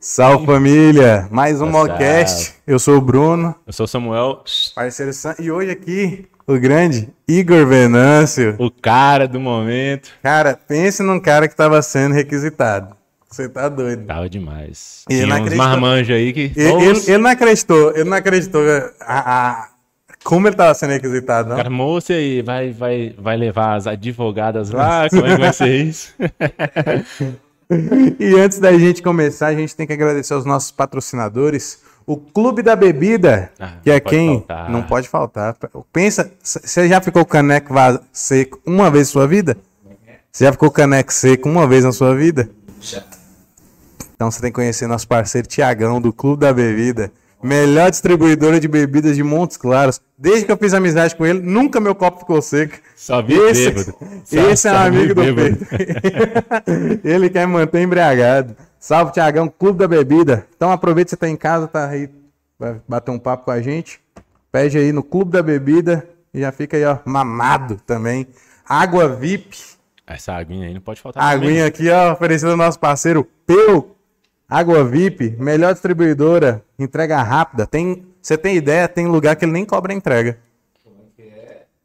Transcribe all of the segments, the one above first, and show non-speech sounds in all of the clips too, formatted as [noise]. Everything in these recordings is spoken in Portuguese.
Salve família! Mais um Salve. Mocast. Eu sou o Bruno, Eu sou o Samuel, parceiro Sam, e hoje aqui o grande Igor Venâncio. o cara do momento. Cara, pense num cara que tava sendo requisitado. Você tá doido. Tava demais. Ele Tinha não uns acreditou. marmanjos aí que. Ele, ele- ele não acreditou, ele não acreditou a, a- como ele tava sendo requisitado, não. Cara, moça aí, vai, vai, vai levar as advogadas lá? [laughs] Como é que vai ser isso? [laughs] E antes da gente começar, a gente tem que agradecer aos nossos patrocinadores. O Clube da Bebida, Ah, que é quem faltar. não pode faltar. Pensa, você já ficou caneco seco uma vez na sua vida? Você já ficou caneco seco uma vez na sua vida? Já. Então você tem que conhecer nosso parceiro Tiagão, do Clube da Bebida. Melhor distribuidora de bebidas de Montes Claros. Desde que eu fiz amizade com ele, nunca meu copo ficou seco. Só vi Esse, bêbado. Só- esse é um amigo do bêbado. peito. [laughs] Ele quer manter embriagado. Salve, Tiagão, Clube da Bebida. Então aproveita que você tá em casa, tá aí, vai bater um papo com a gente. Pede aí no Clube da Bebida e já fica aí, ó, mamado também. Água VIP. Essa aguinha aí não pode faltar. A também. aguinha aqui, ó, oferecendo ao nosso parceiro Peu. Água VIP, melhor distribuidora, entrega rápida. Tem, você tem ideia, tem lugar que ele nem cobra a entrega.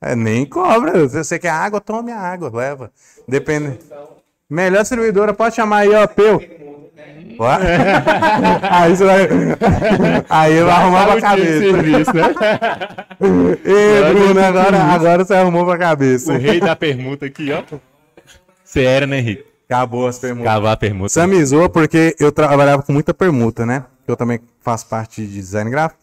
É, nem cobra. Se você quer água, tome a água, leva. Depende. Melhor distribuidora, pode chamar aí, ó, Peu. [laughs] Aí você vai. Aí vai arrumar pra cabeça. serviço, né? [laughs] Ei, Bruno, agora, agora você arrumou pra cabeça. O rei da permuta aqui, ó. Você era, né, Henrique? Acabou as perguntas. Cavar a permuta. Samizou porque eu trabalhava com muita permuta, né? Eu também faço parte de design gráfico.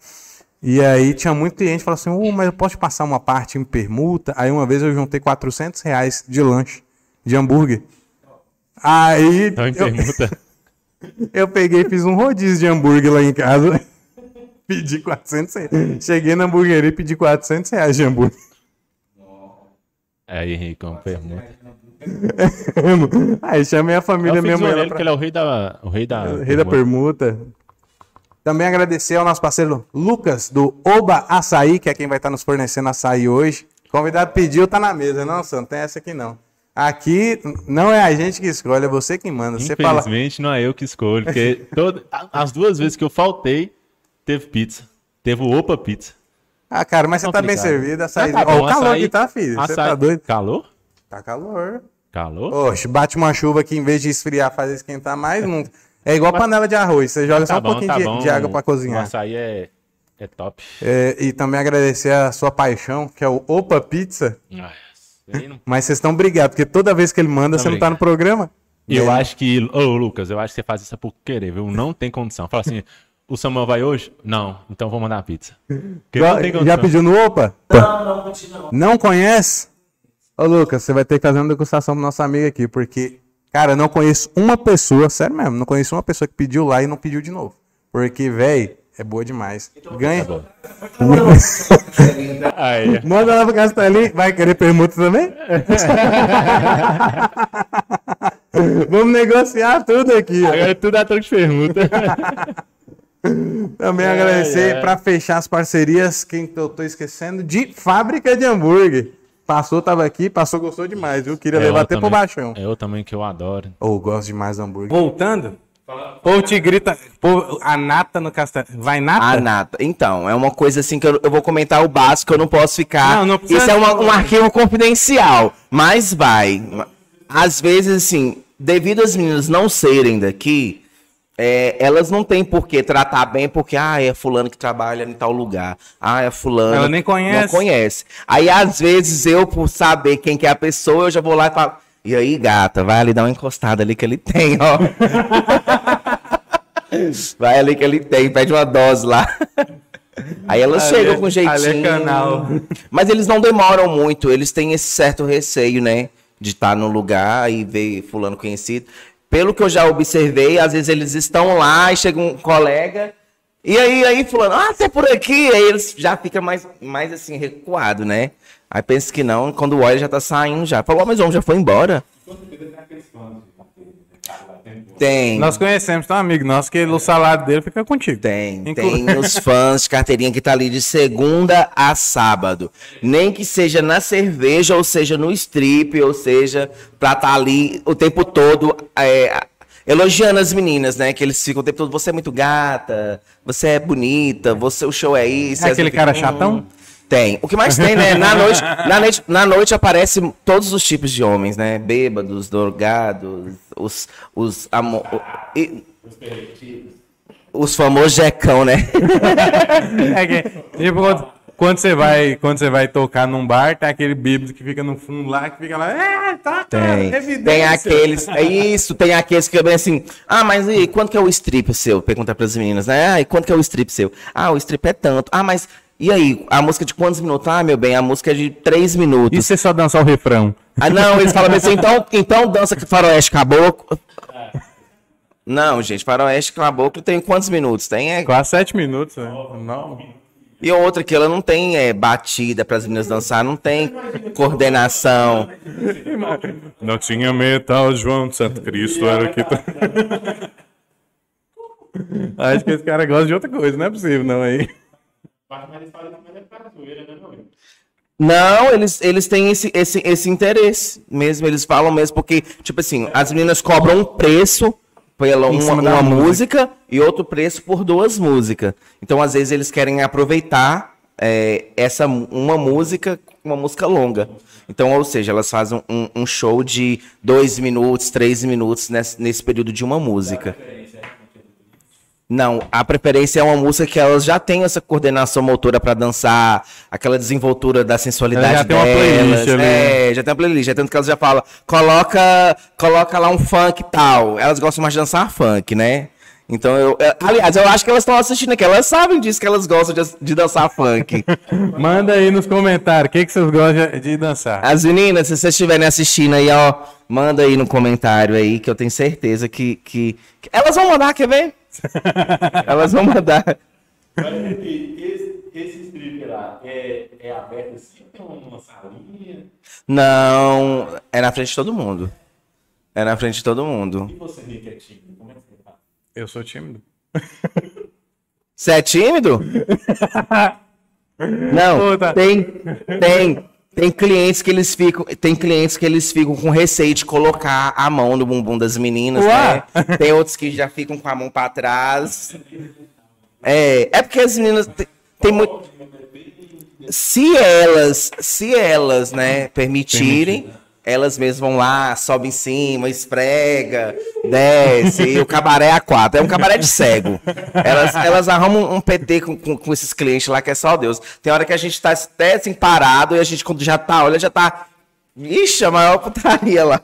E aí tinha muito cliente que falou assim, "Uh, mas eu posso te passar uma parte em permuta? Aí uma vez eu juntei 400 reais de lanche, de hambúrguer. Aí Então, em eu, permuta. [laughs] eu peguei e fiz um rodízio de hambúrguer lá em casa. [laughs] pedi 400 reais. Cheguei na hamburgueria e pedi 400 reais de hambúrguer. Aí, Henrique, permuta. [laughs] aí chamei a família ele, que pra... ele é o rei da. O rei da. Rei da permuta. Também agradecer ao nosso parceiro Lucas, do Oba Açaí, que é quem vai estar nos fornecendo açaí hoje. Convidado pediu, tá na mesa. Não, Sam, não tem essa aqui não. Aqui não é a gente que escolhe, é você quem manda. Você fala. Infelizmente, não é eu que escolho, porque [laughs] todo, as duas vezes que eu faltei, teve pizza. Teve o Opa Pizza. Ah, cara, mas você tá bem servido. Açaí. Ah, tá Ó, bom, o calor açaí- aqui tá, filho. Você açaí- tá doido? Calor? Tá calor. Calor? Oxe, bate uma chuva aqui, em vez de esfriar, fazer esquentar mais, não. É igual [laughs] panela de arroz. Você joga só tá um bom, pouquinho tá de, de água pra O cozinhar. açaí é, é top. É, e também agradecer a sua paixão, que é o Opa Pizza. Nossa, aí não- Mas vocês estão brigados, porque toda vez que ele manda, você não tá no programa. Eu E aí- acho que. Ô, Lucas, eu acho que você faz isso por querer, viu? Não tem condição. Fala assim: o Samuel vai hoje? Não, então vou mandar a pizza. Já, não já pediu no Opa? Não, não, continua. Não conhece? Ô, Lucas, você vai ter que fazer uma degustação pro nosso amigo aqui, porque, cara, eu não conheço uma pessoa, sério mesmo, não conheço uma pessoa que pediu lá e não pediu de novo. Porque, velho, é boa demais. Ganha. [laughs] Aí, Manda lá pro Castelinho. Vai querer permuta também? [laughs] Vamos negociar tudo aqui. ó. agora é tudo a troca de permuta. [laughs] Também Ai, agradecer ai. pra fechar as parcerias, quem que eu tô esquecendo, de Fábrica de Hambúrguer. Passou, tava aqui, passou, gostou demais, viu? Queria É, levar até pro baixão. Eu também, que eu adoro. Ou gosto demais do hambúrguer. Voltando, o te grita, pô, a nata no castelo. Vai nata? A nata. Então, é uma coisa assim que eu, eu vou comentar o básico, eu não posso ficar. Não, não precisa- Isso é uma- um arquivo confidencial. Mas vai. Às vezes, assim, devido às meninas não serem daqui, é, elas não têm por que tratar bem, porque, ah, é fulano que trabalha em tal lugar. Ah, é fulano. Ela nem conhece. Não conhece. Aí, às vezes, eu, por saber quem que é a pessoa, eu já vou lá e falo. E aí, gata, vai ali dar uma encostada ali que ele tem, ó. [laughs] Vai ali que ele tem, pede uma dose lá. Aí elas Ali chegam com jeitinho. canal. Mas eles não demoram muito, eles têm esse certo receio, né? De estar no lugar e ver fulano conhecido. Pelo que eu já observei, às vezes eles estão lá e chega um colega. E aí, aí, fulano, ah, você é por aqui? Aí eles já ficam mais, mais assim, recuado, né? Aí pensa que não, quando olha já tá saindo já. Falou, "Ó, mas o homem já foi embora. Tem. Nós conhecemos, tem um amigo nosso que o salário dele fica contigo. Tem, Inclu- tem os fãs de carteirinha que tá ali de segunda a sábado. Nem que seja na cerveja, ou seja no strip, ou seja, pra tá ali o tempo todo. é, elogiando as meninas, né? Que eles ficam o tempo todo, você é muito gata, você é bonita, você, o show é isso. É as aquele cara ficam, chatão? "Hum". Tem. O que mais tem, né? Na noite, na noite, na noite aparece todos os tipos de homens, né? Bêbados, drogados, os. os amo- o- e- os famosos jecão, né? [laughs] É que, tipo, quando, você vai, quando você vai tocar num bar, tem aquele bêbado que fica no fundo lá, que fica lá, é, tá, Tem. evidência. Tem aqueles. É isso, tem aqueles que vem assim. Ah, mas e quanto que é o strip seu? Pergunta pras meninas, né? Ah, e quanto que é o strip seu? Ah, o strip é tanto. Ah, mas. E aí, a música de quantos minutos? Ah, meu bem, a música é de três minutos. E você só dançar o refrão? Ah, não, eles falam assim, então, [laughs] então dança que faroeste caboclo. Não, gente, faroeste caboclo tem quantos minutos? Tem é... Quase sete minutos, né? Não. E outra que ela não tem é, batida para as meninas dançar, não tem coordenação. [laughs] Não tinha metal, João de Santo Cristo era aqui. [laughs] Acho que esse cara gosta de outra coisa, não é possível, não, aí. Não, eles, eles têm esse, esse, esse interesse mesmo, eles falam mesmo, porque, tipo assim, as meninas cobram um preço pela uma, uma música. música e outro preço por duas músicas. Então, às vezes, eles querem aproveitar é, essa uma música uma música longa. Então, ou seja, elas fazem um, um show de dois minutos, três minutos nesse, nesse período de uma música. Não, a preferência é uma música que elas já têm essa coordenação motora pra dançar, aquela desenvoltura da sensualidade já tem uma delas. playlist ali. É, já tem uma playlist, é tanto que elas já falam, coloca, coloca lá um funk e tal. Elas gostam mais de dançar funk, né? Então eu, é, aliás, eu acho que elas estão assistindo aqui, elas sabem disso que elas gostam de, de dançar funk. [laughs] Manda aí nos comentários, o que, que vocês gostam de dançar? As meninas, se vocês estiverem assistindo aí, ó, manda aí no comentário aí, que eu tenho certeza que, que, que elas vão mandar, quer ver? Elas vão mandar. Esse, esse strip lá é, é aberto assim, tem uma salinha. Não, é na frente de todo mundo. É na frente de todo mundo. E você, Rick, é tímido? Como é que você faz? Eu sou tímido. Você é tímido? [laughs] Não, Puta. tem, tem, tem clientes que eles ficam, tem clientes que eles ficam com receio de colocar a mão no bumbum das meninas, né? Tem outros que já ficam com a mão pra trás. É, é porque as meninas tem, tem muito se elas, se elas, né, permitirem, elas mesmas vão lá, sobe em cima, esfrega, desce, e o cabaré é a quatro. É um cabaré de cego. Elas, elas arrumam um PT com, com, com esses clientes lá que é só Deus. Tem hora que a gente tá até assim parado e a gente, quando já tá, olha, já tá. Ixi, a maior putaria lá.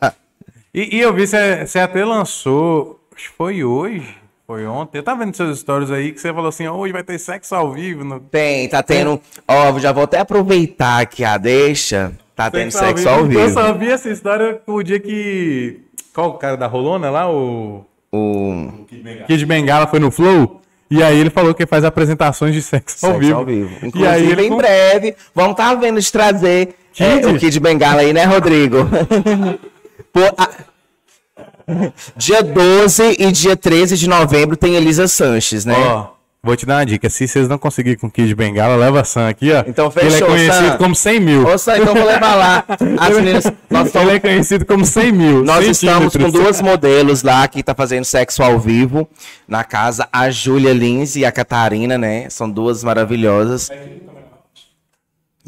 E, e eu vi, você você até lançou, acho que foi hoje, foi ontem. Eu tava vendo seus stories aí que você falou assim, hoje vai ter sexo ao vivo. No... Tem, tá tendo. Ó, já vou até aproveitar aqui a deixa. Tá tendo sexo ao Eu vivo. só vi essa história o dia que... Qual o cara da Rolona lá, o... O Kid Bengala foi no Flow. E aí ele falou que faz apresentações de sexo, ao Sexo vivo. ao vivo. E Inclusive, aí ele em breve, vamos estar vendo de trazer é, Kid? o Kid Bengala aí, né, Rodrigo? [laughs] Pô, a- Dia 12 e dia 13 de novembro tem Elisa Sanches, né? Ó, vou te dar uma dica. Se vocês não conseguirem com o Kid Bengala, leva a Sam aqui, ó. Então Ele é fechou, conhecido Sam. como 100 mil. Ô, Sam, então vou levar lá. [laughs] As meninas, nós Ele estamos, é conhecido como 100 mil. nós estamos com duas modelos lá que tá fazendo sexo ao vivo na casa, a Júlia Lins e a Catarina, né? São duas maravilhosas.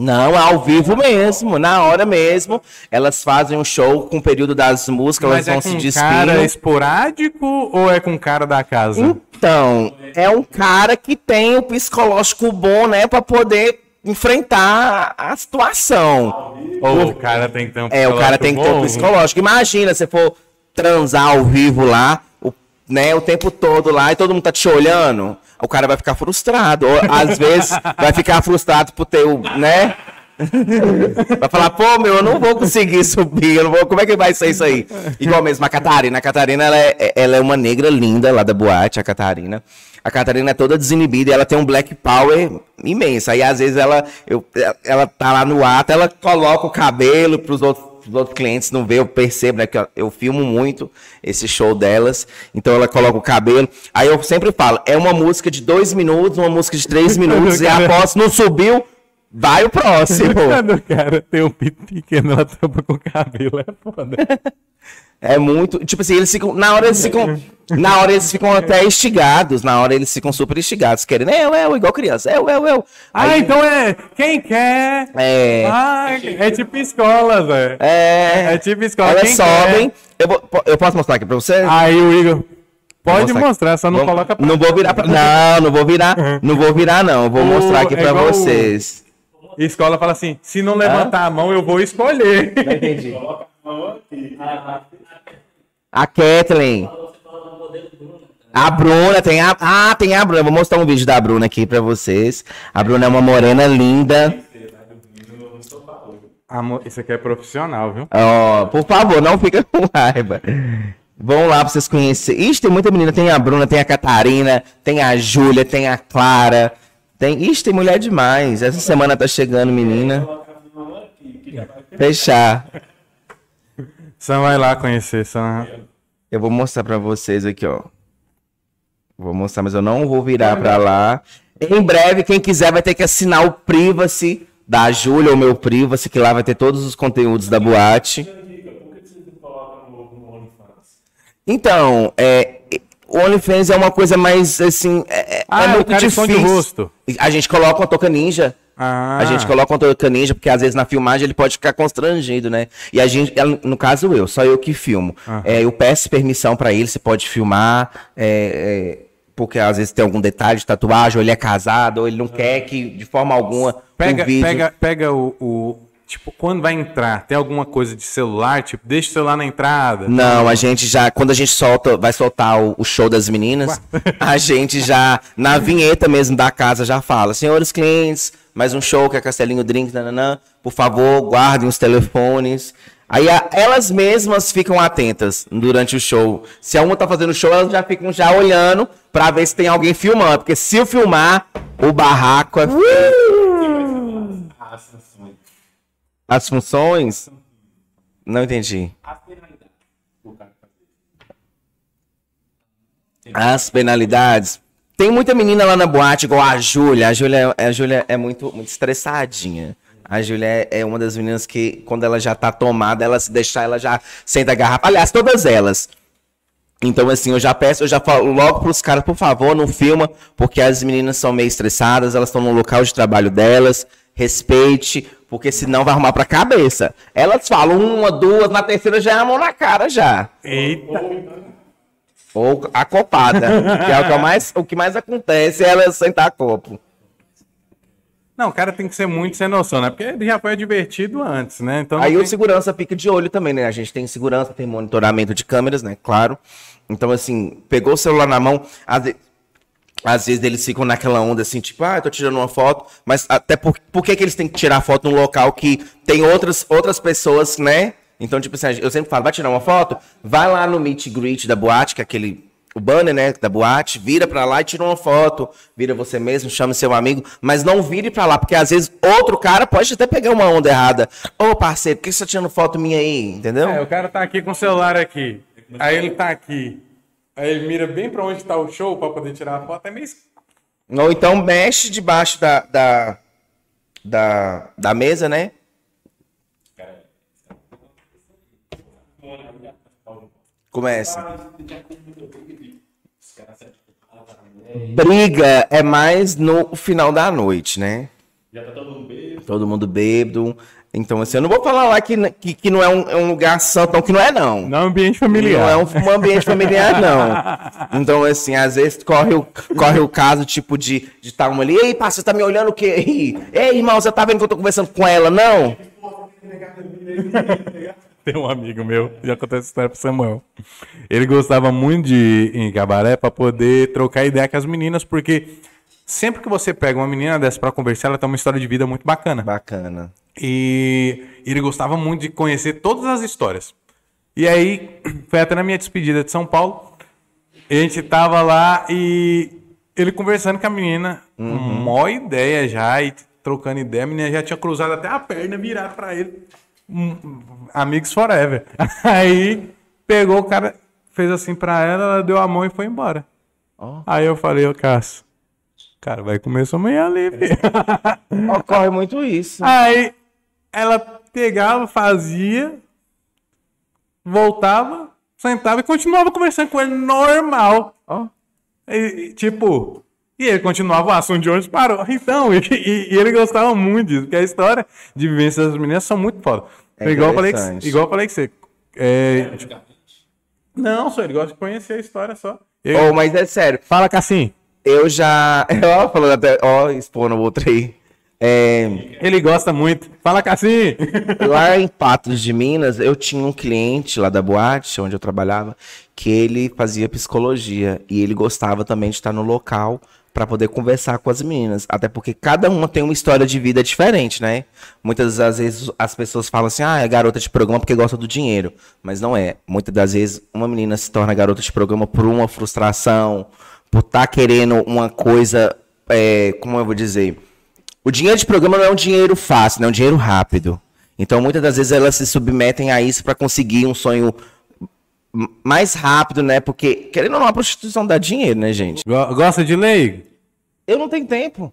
Não, é ao vivo mesmo, na hora mesmo. Elas fazem um show com o período das músicas, Mas elas é vão com se um cara despindo. esporádico ou é com cara da casa? Então, é um cara que tem o psicológico bom, né, Pra poder enfrentar a situação. Ou o cara tem que ter um É, o cara tem que ter um psicológico. Imagina se for transar ao vivo lá, o, né, o tempo todo lá e todo mundo tá te olhando, o cara vai ficar frustrado. Ou, às vezes vai ficar frustrado por ter o, né? Vai falar, pô, meu, eu não vou conseguir subir, eu não vou, como é que vai ser isso aí? Igual mesmo a Catarina. A Catarina, ela é, ela é uma negra linda lá da boate, a Catarina. A Catarina é toda desinibida e ela tem um black power imenso. Aí, às vezes, ela, eu, ela tá lá no ato, ela coloca o cabelo pros outros os outros clientes não vê, eu percebo, né? Que eu, eu filmo muito esse show delas. Então ela coloca o cabelo. Aí eu sempre falo, é uma música de dois minutos, uma música de três [laughs] minutos, e Cara. após não subiu, vai o próximo. [laughs] Quando o cara tem um pito pequeno, ela tampa com o cabelo, é foda. É muito. Tipo assim, eles ficam. Na hora eles ficam. Na hora eles ficam até instigados. Na hora eles ficam super instigados. Querendo, eu, eu, igual criança. Eu, eu, eu. Ah, Aí- então é quem quer. É. Ah, é tipo escola, velho. É. É tipo escola. Elas quem sobem. Eu, vou- eu posso mostrar aqui pra você? quer. Aí o Igor. Pode Vou mostrar, só não Vou- coloca pra... Não vou virar pra... Não, não vou virar. Não vou virar, não. Vou O- mostrar aqui é pra igual o- vocês. Escola fala assim: se não levantar a mão, eu vou escolher. Não entendi. A Kathleen. A Bruna, tem a. Ah, tem a Bruna. Vou mostrar um vídeo da Bruna aqui pra vocês. A Bruna é uma morena linda. Amor, isso aqui é profissional, viu? Ó, por favor, não fica com raiva. Vão lá pra vocês conhecerem. Ixi, tem muita menina. Tem a Bruna, tem a Catarina, tem a Júlia, tem a Clara. Tem... Ixi, tem mulher demais. Essa semana tá chegando, menina. Fechar. Sam vai lá conhecer, Sam. Eu vou mostrar pra vocês aqui, ó. Vou mostrar, mas eu não vou virar pra lá. Em breve, quem quiser vai ter que assinar o Privacy da Júlia, o meu Privacy, que lá vai ter todos os conteúdos da boate. Então, é, o OnlyFans é uma coisa mais, assim, é, é Ah, muito o cara esconde difícil. A gente coloca uma touca ninja. Ah, A gente coloca uma touca ninja, porque às vezes na filmagem ele pode ficar constrangido, né? E a gente, no caso eu, só eu que filmo. É, eu peço permissão pra ele, você pode filmar, é, é, porque às vezes tem algum detalhe de tatuagem, ou ele é casado, ou ele não quer que de forma alguma Pega, o vídeo... pega, pega o, o- Tipo, quando vai entrar, tem alguma coisa de celular? Tipo, deixa o celular na entrada. Não, a gente já, quando a gente solta, vai soltar o, o show das meninas, [laughs] a gente já, na vinheta mesmo da casa, já fala, senhores clientes, mais um show que é Castelinho Drink, nananã, por favor, guardem os telefones. Aí a- elas mesmas ficam atentas durante o show. Se a uma tá fazendo show, elas já ficam já olhando pra ver se tem alguém filmando, porque se eu filmar, o barraco é... As funções? Não entendi. As penalidades. Tem muita menina lá na boate, igual a Júlia. A Júlia, a Júlia é muito, muito estressadinha. A Júlia é, é uma das meninas que, quando ela já tá tomada, ela se deixar, ela já senta a garrafa. Aliás, todas elas. Então, assim, eu já peço, eu já falo logo pros caras, por favor, não filma, porque as meninas são meio estressadas, elas estão no local de trabalho delas, respeite, porque senão vai arrumar pra cabeça. Elas falam uma, duas, na terceira já é a mão na cara já. Eita. Ou a copada, que é o que mais, o que mais acontece, é ela sentar copo. Não, o cara tem que ser muito sem noção, né? Porque ele já foi divertido antes, né? Então, Aí não o tem- segurança fica de olho também, né? A gente tem segurança, tem monitoramento de câmeras, né? Claro. Então, assim, pegou o celular na mão, às ve- às vezes eles ficam naquela onda assim, tipo, ah, eu tô tirando uma foto, mas até por, por que, que eles têm que tirar foto num local que tem outras, outras pessoas, né? Então, tipo assim, eu sempre falo, vai tirar uma foto? Vai lá no meet greet da boate, que é aquele, o banner, né, da boate, vira pra lá e tira uma foto, vira você mesmo, chama seu amigo, mas não vire pra lá, porque às vezes outro cara pode até pegar uma onda errada. Ô, parceiro, por que você tá tirando foto minha aí, entendeu? É, o cara tá aqui com o celular aqui. Aí ele tá aqui. Aí ele mira bem pra onde tá o show pra poder tirar a foto. É meio. Ou então mexe debaixo da, da, da, da mesa, né? Começa. Briga é mais no final da noite, né? Já tá todo mundo bêbado. Todo mundo bêbado. Então, assim, eu não vou falar lá que, que, que não é um, é um lugar santo, não, que não é, não. Não é um ambiente familiar. Não é um, um ambiente familiar, não. [laughs] Então, assim, às vezes corre o, corre o caso, tipo, de estar de tá uma ali, ei, pá, você tá me olhando o quê? Ei, irmão, você tá vendo que eu tô conversando com ela, não? [laughs] Tem um amigo meu, já contei essa história pro Samuel. Ele gostava muito de ir em cabaré pra poder trocar ideia com as meninas, porque sempre que você pega uma menina dessa pra conversar, ela tem uma história de vida muito bacana. Bacana. E ele gostava muito de conhecer todas as histórias. E aí, [clears throat] foi até na minha despedida de São Paulo. A gente tava lá e ele conversando com a menina, mó ideia já, e trocando ideia, a menina já tinha cruzado até a perna, virado pra ele. Hum, Amigos forever. [laughs] Aí pegou o cara, fez assim pra ela, ela deu a mão e foi embora. Ó. Aí eu falei, ô Cássio, cara, vai comer sua manhã ali, filho. [laughs] Ocorre muito isso. Aí ela pegava, fazia, voltava, sentava e continuava conversando com ele normal. Ó. E, tipo, e ele continuava o assunto de onde parou. Então, [laughs] e, e- e ele gostava muito disso, porque a história de vivência das meninas são muito foda. É igual, eu falei que, igual eu falei que você. é, não, só ele gosta de conhecer a história só. E- Oh, mas é sério. Fala, Cassim. Eu já. [laughs] Ó, falando até. Ó, expondo o outro aí. É, Ele gosta muito. Fala, Cassim. [laughs] lá em Patos de Minas, eu tinha um cliente lá da boate, onde eu trabalhava, que ele fazia psicologia. E ele gostava também de estar no local para poder conversar com as meninas. Até porque cada uma tem uma história de vida diferente, né? Muitas das vezes as pessoas falam assim, ah, é garota de programa porque gosta do dinheiro. Mas não é. Muitas das vezes uma menina se torna garota de programa por uma frustração, por estar querendo uma coisa, é, como eu vou dizer? O dinheiro de programa não é um dinheiro fácil, não é um dinheiro rápido. Então, muitas das vezes elas se submetem a isso para conseguir um sonho mais rápido, né? Porque, querendo ou não, a prostituição dá dinheiro, né, gente? Go- Gosta de lei? Eu não tenho tempo.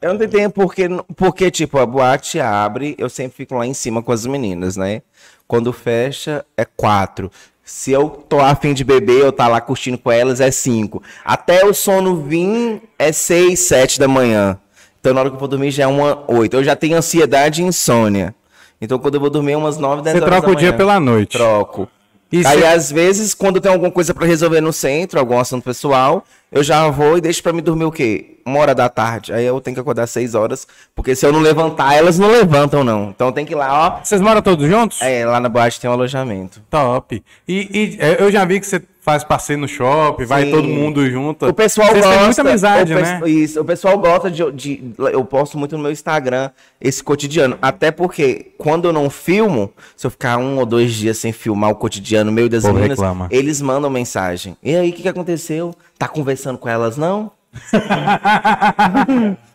eu não tenho tempo porque, porque, tipo, a boate abre, eu sempre fico lá em cima com as meninas, né? Quando fecha, é quatro. Se eu tô afim de beber, eu tá lá curtindo com elas, é cinco. Até o sono vir, é seis, sete da manhã. Então, na hora que eu vou dormir, já é uma oito. Eu já tenho ansiedade e insônia. Então, quando eu vou dormir, é umas nove, dez Você horas troca o dia pela noite. Troco. E Aí, cê- às vezes, quando tem alguma coisa pra resolver no centro, algum assunto pessoal, eu já vou e deixo pra me dormir o quê? Uma hora da tarde. Aí eu tenho que acordar seis horas, porque se eu não levantar, elas não levantam, não. Então tem que ir lá, ó. Vocês moram todos juntos? É, lá na boate tem um alojamento. Top. E, e, é, eu já vi que você faz passeio no shopping, vai todo mundo junto. O pessoal Vocês gosta. têm muita amizade, né? Isso, o pessoal gosta de, de- Eu posto muito no meu Instagram esse cotidiano. Até porque, quando eu não filmo, se eu ficar um ou dois dias sem filmar o cotidiano meu e das povo meninas, reclama. eles mandam mensagem. E aí, o que, que aconteceu? Tá conversando com elas, não? [laughs]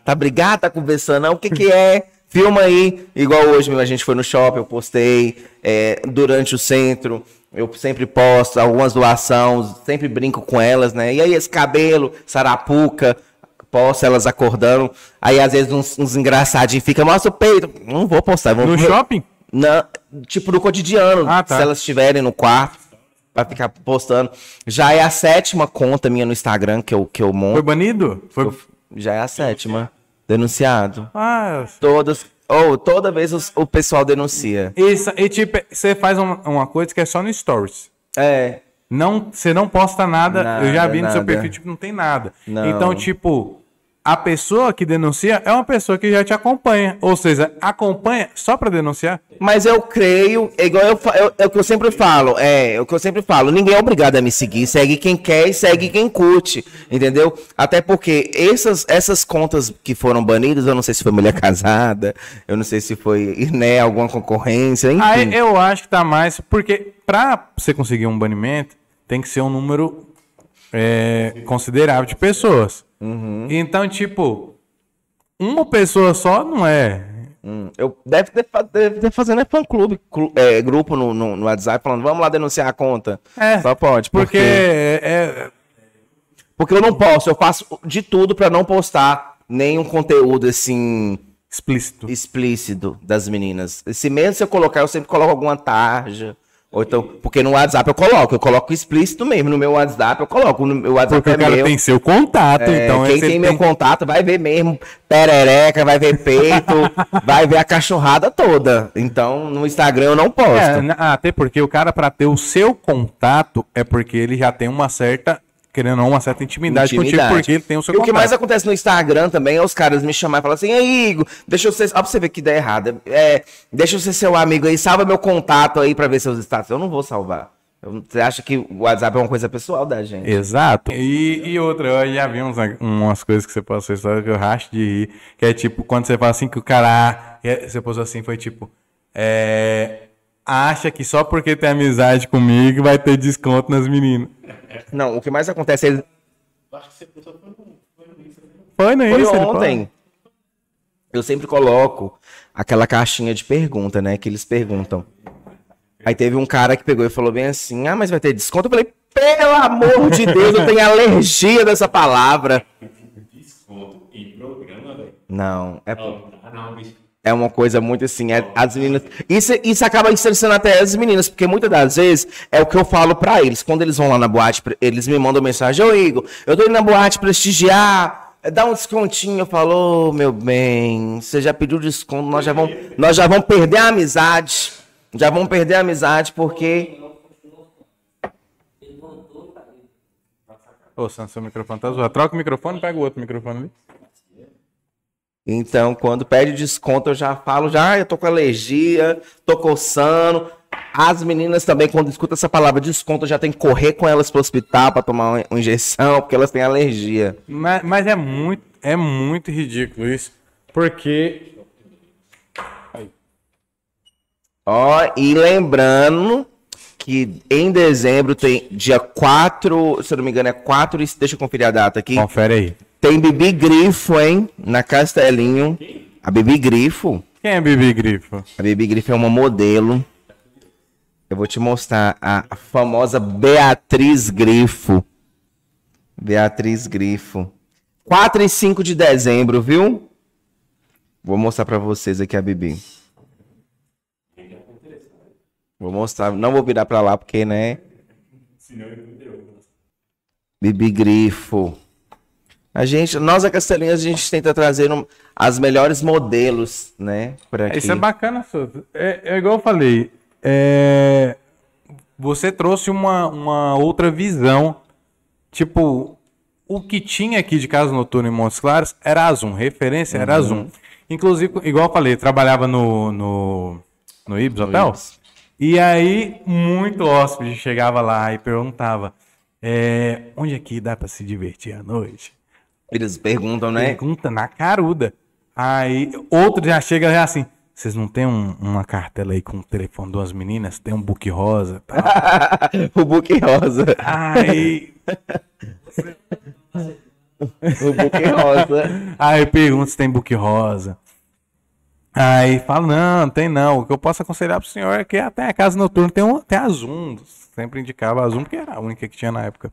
tá brigado? Tá conversando, não? O que, que é? Filma aí. Igual hoje a gente foi no shopping, eu postei. é, durante o centro, eu sempre posto algumas doações, sempre brinco com elas, né? E aí, esse cabelo, sarapuca, posto elas acordando. Aí, às vezes, uns, uns engraçadinhos ficam, mostra o peito. Não vou postar. Vou No shopping? na, tipo, no cotidiano, Ah, tá. se elas estiverem no quarto, pra ficar postando. Já é a sétima conta minha no Instagram que eu, que eu Foi monto. banido? Foi... Já é a sétima. Denunciado. Ah, Todas. Ou toda vez os- o pessoal denuncia. isso, e tipo, você faz uma, uma coisa que é só no Stories. É. Não, você não posta nada, eu já Nada, vi no seu nada. perfil, tipo, não tem nada. Não. Então, tipo, a pessoa que denuncia é uma pessoa que já te acompanha. Ou seja, acompanha só pra denunciar. Mas eu creio, é igual eu, eu- é o que eu sempre falo, é, é o que eu sempre falo, ninguém é obrigado a me seguir, segue quem quer e segue quem curte, entendeu? Até porque essas, essas contas que foram banidas, eu não sei se foi mulher [laughs] casada, eu não sei se foi, né, alguma concorrência, enfim. Aí eu acho que tá mais. Porque pra você conseguir um banimento, tem que ser um número é, considerável de pessoas. Uhum. Então, tipo, uma pessoa só não é. Hum, eu deve ter, deve ter fazendo é fã-clube, clu- é, grupo no, no, no WhatsApp, falando, vamos lá denunciar a conta. É, Só pode, Porque porque... é, é- Porque eu não posso, eu faço de tudo pra não postar nenhum conteúdo, assim... explícito. explícito das meninas. Se mesmo se eu colocar, eu sempre coloco alguma tarja. Ou então, porque no WhatsApp eu coloco, eu coloco explícito mesmo. No meu WhatsApp eu coloco, no meu WhatsApp Porque é o cara meu. tem seu contato, É, então quem tem ele meu contato vai ver mesmo perereca, vai ver peito, [laughs] vai ver a cachorrada toda. Então, no Instagram eu não posto. É, até porque o cara, pra ter o seu contato, é porque ele já tem uma certa, querendo ou não, uma certa intimidade, contigo, Intimidade. porque ele tem o seu E o que mais acontece no Instagram também é os caras me chamarem e falar assim, aí, Igor, deixa eu ser. Ó, pra você ver que ideia errada. É, deixa eu ser seu amigo aí, salva meu contato aí pra ver seus status. Eu não vou salvar. Você acha que o WhatsApp é uma coisa pessoal da gente? Exato. E, e outra, eu já vi uns, umas coisas que você postou história que eu racho de rir, que é tipo, quando você fala assim que o cara, é, você postou assim, foi tipo, é, acha que só porque tem amizade comigo vai ter desconto nas meninas. Não, o que mais acontece é. Foi, não é Foi isso? Ele ontem. Eu sempre coloco aquela caixinha de pergunta, né? Que eles perguntam. Aí teve um cara que pegou e falou bem assim: Ah, mas vai ter desconto? Eu falei, pelo amor de Deus, eu tenho alergia dessa palavra. Desconto em programa, velho. Não, é. Não, não, bicho. É uma coisa muito assim, é- as meninas. Isso, isso acaba estressando até as meninas, porque muitas das vezes é o que eu falo pra eles. Quando eles vão lá na boate, eles me mandam mensagem: Ô Igor, eu tô indo na boate prestigiar, dá um descontinho. Eu falo: Ô meu bem, você já pediu desconto, nós já vamos, nós já vamos perder a amizade. Já vamos perder a amizade porque. Ô, Sam, seu microfone tá zoado. Troca o microfone pega o outro microfone ali. Então, quando pede desconto, eu já falo, já, "Ah, eu tô com alergia, tô coçando. As meninas também, quando escutam essa palavra desconto, já tem que correr com elas pro hospital pra tomar uma, injeção, porque elas têm alergia. Mas, mas é muito, é muito ridículo isso. Porque. Ó, e lembrando que em dezembro tem dia 4, se eu não me engano, é 4, e- deixa eu conferir a data aqui. Confere aí. Tem Bibi Grifo, hein? Na Castelinho. A Bibi Grifo. Quem é Bibi Grifo? A Bibi Grifo é uma modelo. Eu vou te mostrar a famosa Beatriz Grifo. Beatriz Grifo. 4 e 5 de dezembro, viu? Vou mostrar pra vocês aqui a Bibi. Vou mostrar, não vou virar pra lá porque, né? Bibi Grifo. A gente, nós a Castelinhas, a gente tenta trazer um- as melhores modelos, né? Aqui. Isso é bacana, Souto. É, é igual eu falei. é, Você trouxe uma, uma outra visão. Tipo, o que tinha aqui de casa noturna em Montes Claros era a Zoom. Referência era a Zoom. Inclusive, igual eu falei, eu trabalhava no, no, no Ibis Hotel. E aí, muito hóspede chegava lá e perguntava: é, onde aqui dá pra se divertir à noite? Eles perguntam, né? Pergunta na caruda. Aí outro já chega já assim. Vocês não tem um- uma cartela aí com o telefone de umas meninas? Tem um book rosa? Tal. [laughs] o book rosa. Aí, [laughs] O book rosa. aí pergunta se tem book rosa. Aí fala, não, não tem não. O que eu posso aconselhar pro senhor é que até a casa noturna tem, um, tem a Zoom. Sempre indicava a Zoom, porque era a única que tinha na época.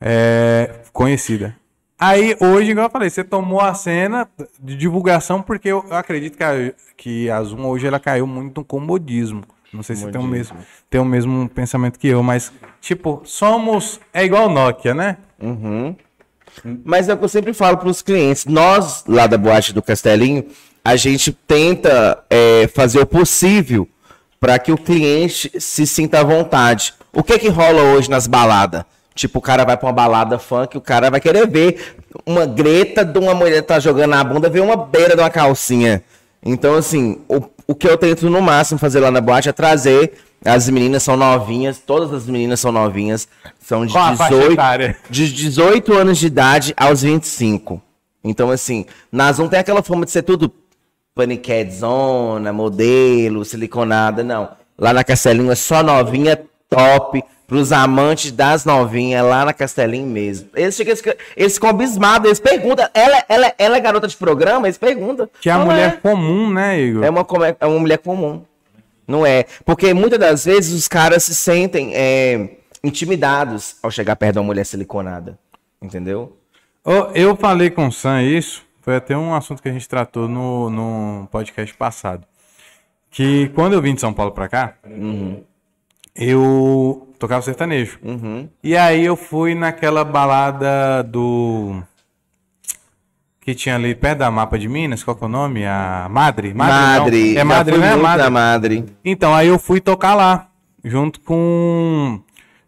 É, conhecida. Aí, hoje, igual eu falei, você tomou a cena de divulgação, porque eu, acredito que a, que a Zoom hoje ela caiu muito no comodismo. Não sei se você tem o, mesmo, tem o mesmo pensamento que eu, mas, tipo, somos. É igual Nokia, né? Mas é o que eu sempre falo para os clientes. Nós, lá da Boate do Castelinho, a gente tenta é, fazer o possível para que o cliente se sinta à vontade. O que que rola hoje nas baladas? Tipo, o cara vai pra uma balada funk, o cara vai querer ver uma greta de uma mulher que tá jogando na bunda, ver uma beira de uma calcinha. Então, assim, o, o que eu tento no máximo fazer lá na boate é trazer. As meninas são novinhas, todas as meninas são novinhas, são de Qual a faixa 18, etária? de 18 anos de idade aos 25. Então, assim, nós não tem aquela forma de ser tudo paniquedzona, modelo, siliconada, não. Lá na Castelinho é só novinha top. Pros amantes das novinhas, lá na Castelinho mesmo. Eles, chegam, eles, eles ficam abismados, eles perguntam. Ela, ela, ela é garota de programa? Eles perguntam. Que é a mulher comum, né, Igor? é uma, é uma mulher comum. Não é. Porque muitas das vezes os caras se sentem é, intimidados ao chegar perto de uma mulher siliconada. Entendeu? Eu falei com o Sam isso, foi até um assunto que a gente tratou no, no podcast passado. Que quando eu vim de São Paulo pra cá, eu tocava sertanejo. Uhum. E aí eu fui naquela balada do. Que tinha ali perto da mapa de Minas, qual que é o nome? A Madre? não. Madre. É já Madre, né? Madre. Madre. Então, aí eu fui tocar lá, junto com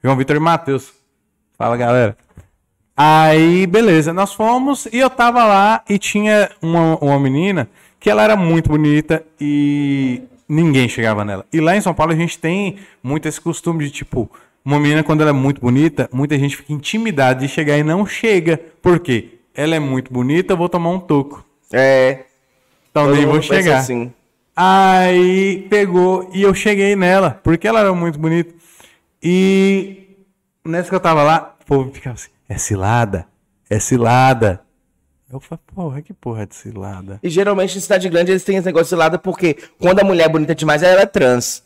João Vitor e Matheus. Fala, galera. Aí, beleza, nós fomos e eu tava lá e tinha uma, uma menina que ela era muito bonita e ninguém chegava nela. E lá em São Paulo a gente tem muito esse costume de, tipo, uma menina quando ela é muito bonita, muita gente fica intimidada de chegar e não chega. Por quê? Ela é muito bonita, eu vou tomar um toco. É. Então todo nem vou chegar. Assim. Aí pegou e eu cheguei nela, porque ela era muito bonita. E nessa que eu tava lá, o povo ficava assim: é cilada, é cilada. Eu falei, porra, que porra de cilada. E geralmente em cidade grande eles têm esse negócio de lado porque quando a mulher é bonita demais, ela é trans.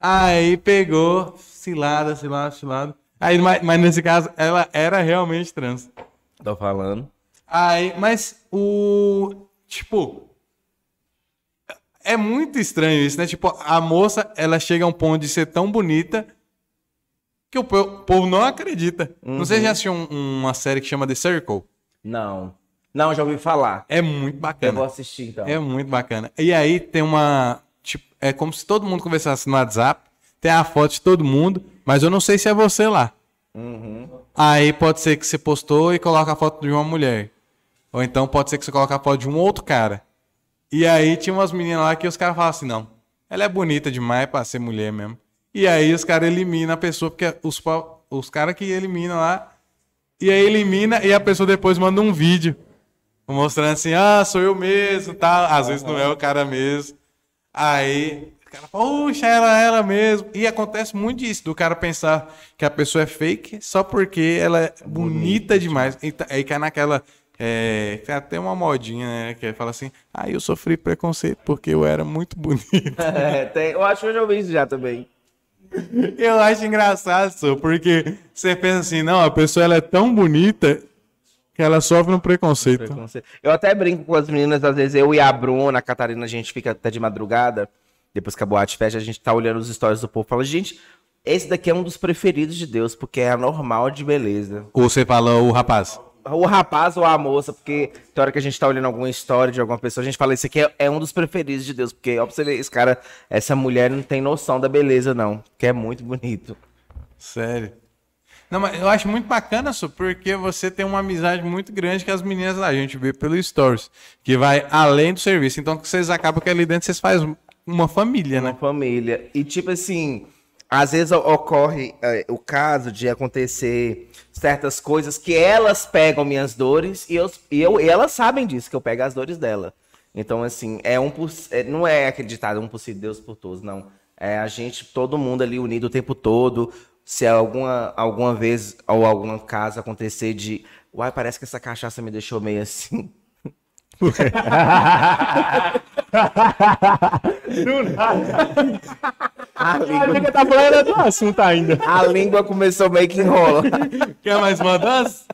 Aí pegou, cilada, cilada, cilada. Aí, mas, mas nesse caso, ela era realmente trans. Tô falando. Aí, mas o. Tipo, É muito estranho isso, né? Tipo, a moça, ela chega a um ponto de ser tão bonita que o po- o povo não acredita. Não sei se já assistiu um- uma série que chama The Circle. Não. Não, já ouvi falar. É muito Eu bacana. vou assistir então. É muito bacana. E aí tem uma. Tipo, é como se todo mundo conversasse no WhatsApp. Tem a foto de todo mundo, mas eu não sei se é você lá. Aí pode ser que você postou e coloca a foto de uma mulher. Ou então pode ser que você coloque a foto de um outro cara. E aí tinha umas meninas lá que os caras falavam assim, não. Ela é bonita demais pra ser mulher mesmo. E aí os caras eliminam a pessoa, porque os, os caras que eliminam lá. E aí elimina e a pessoa depois manda um vídeo. Mostrando assim, ah, sou eu mesmo, tá? Às vezes não é o cara mesmo. Aí o cara fala, puxa, ela é ela mesmo. E acontece muito disso, do cara pensar que a pessoa é fake só porque ela é bonita, demais. E tá- aí cai naquela. É, tem até uma modinha, né? Que fala assim, ah, eu sofri preconceito porque eu era muito bonito. [laughs] É, tem- eu acho que eu já ouvi isso já também. Eu acho engraçado, só, porque você pensa assim, não, a pessoa ela é tão bonita que ela sofre um preconceito. Preconceito. Eu até brinco com as meninas, às vezes eu e a Bruna, a Catarina, a gente fica até de madrugada, depois que a boate fecha, a gente tá olhando os stories do povo e fala, gente, esse daqui é um dos preferidos de Deus, porque é anormal de beleza. Ou você fala o rapaz. O rapaz ou a moça, porque tem hora que a gente tá olhando alguma história de alguma pessoa, a gente fala, esse aqui é, é um dos preferidos de Deus, porque, ó, pra você ver, esse cara, essa mulher não tem noção da beleza, não, que é muito bonito. Sério. Não, mas eu acho muito bacana, só porque você tem uma amizade muito grande que as meninas lá, a gente vê pelo Stories, que vai além do serviço. Então, que vocês acabam que ali dentro vocês fazem uma família, uma né? família. E tipo assim, às vezes ocorre é, o caso de acontecer certas coisas que elas pegam minhas dores e, eu, e, eu, e elas sabem disso, que eu pego as dores dela. Então, assim, é um é, não é acreditado um por si, Deus por todos, não. É a gente, todo mundo ali unido o tempo todo. Se alguma, alguma vez ou algum caso acontecer de. Uai, parece que essa cachaça me deixou meio assim. [laughs] A língua, tá falando do assunto ainda. a língua começou meio que enrola. Quer mais uma dança?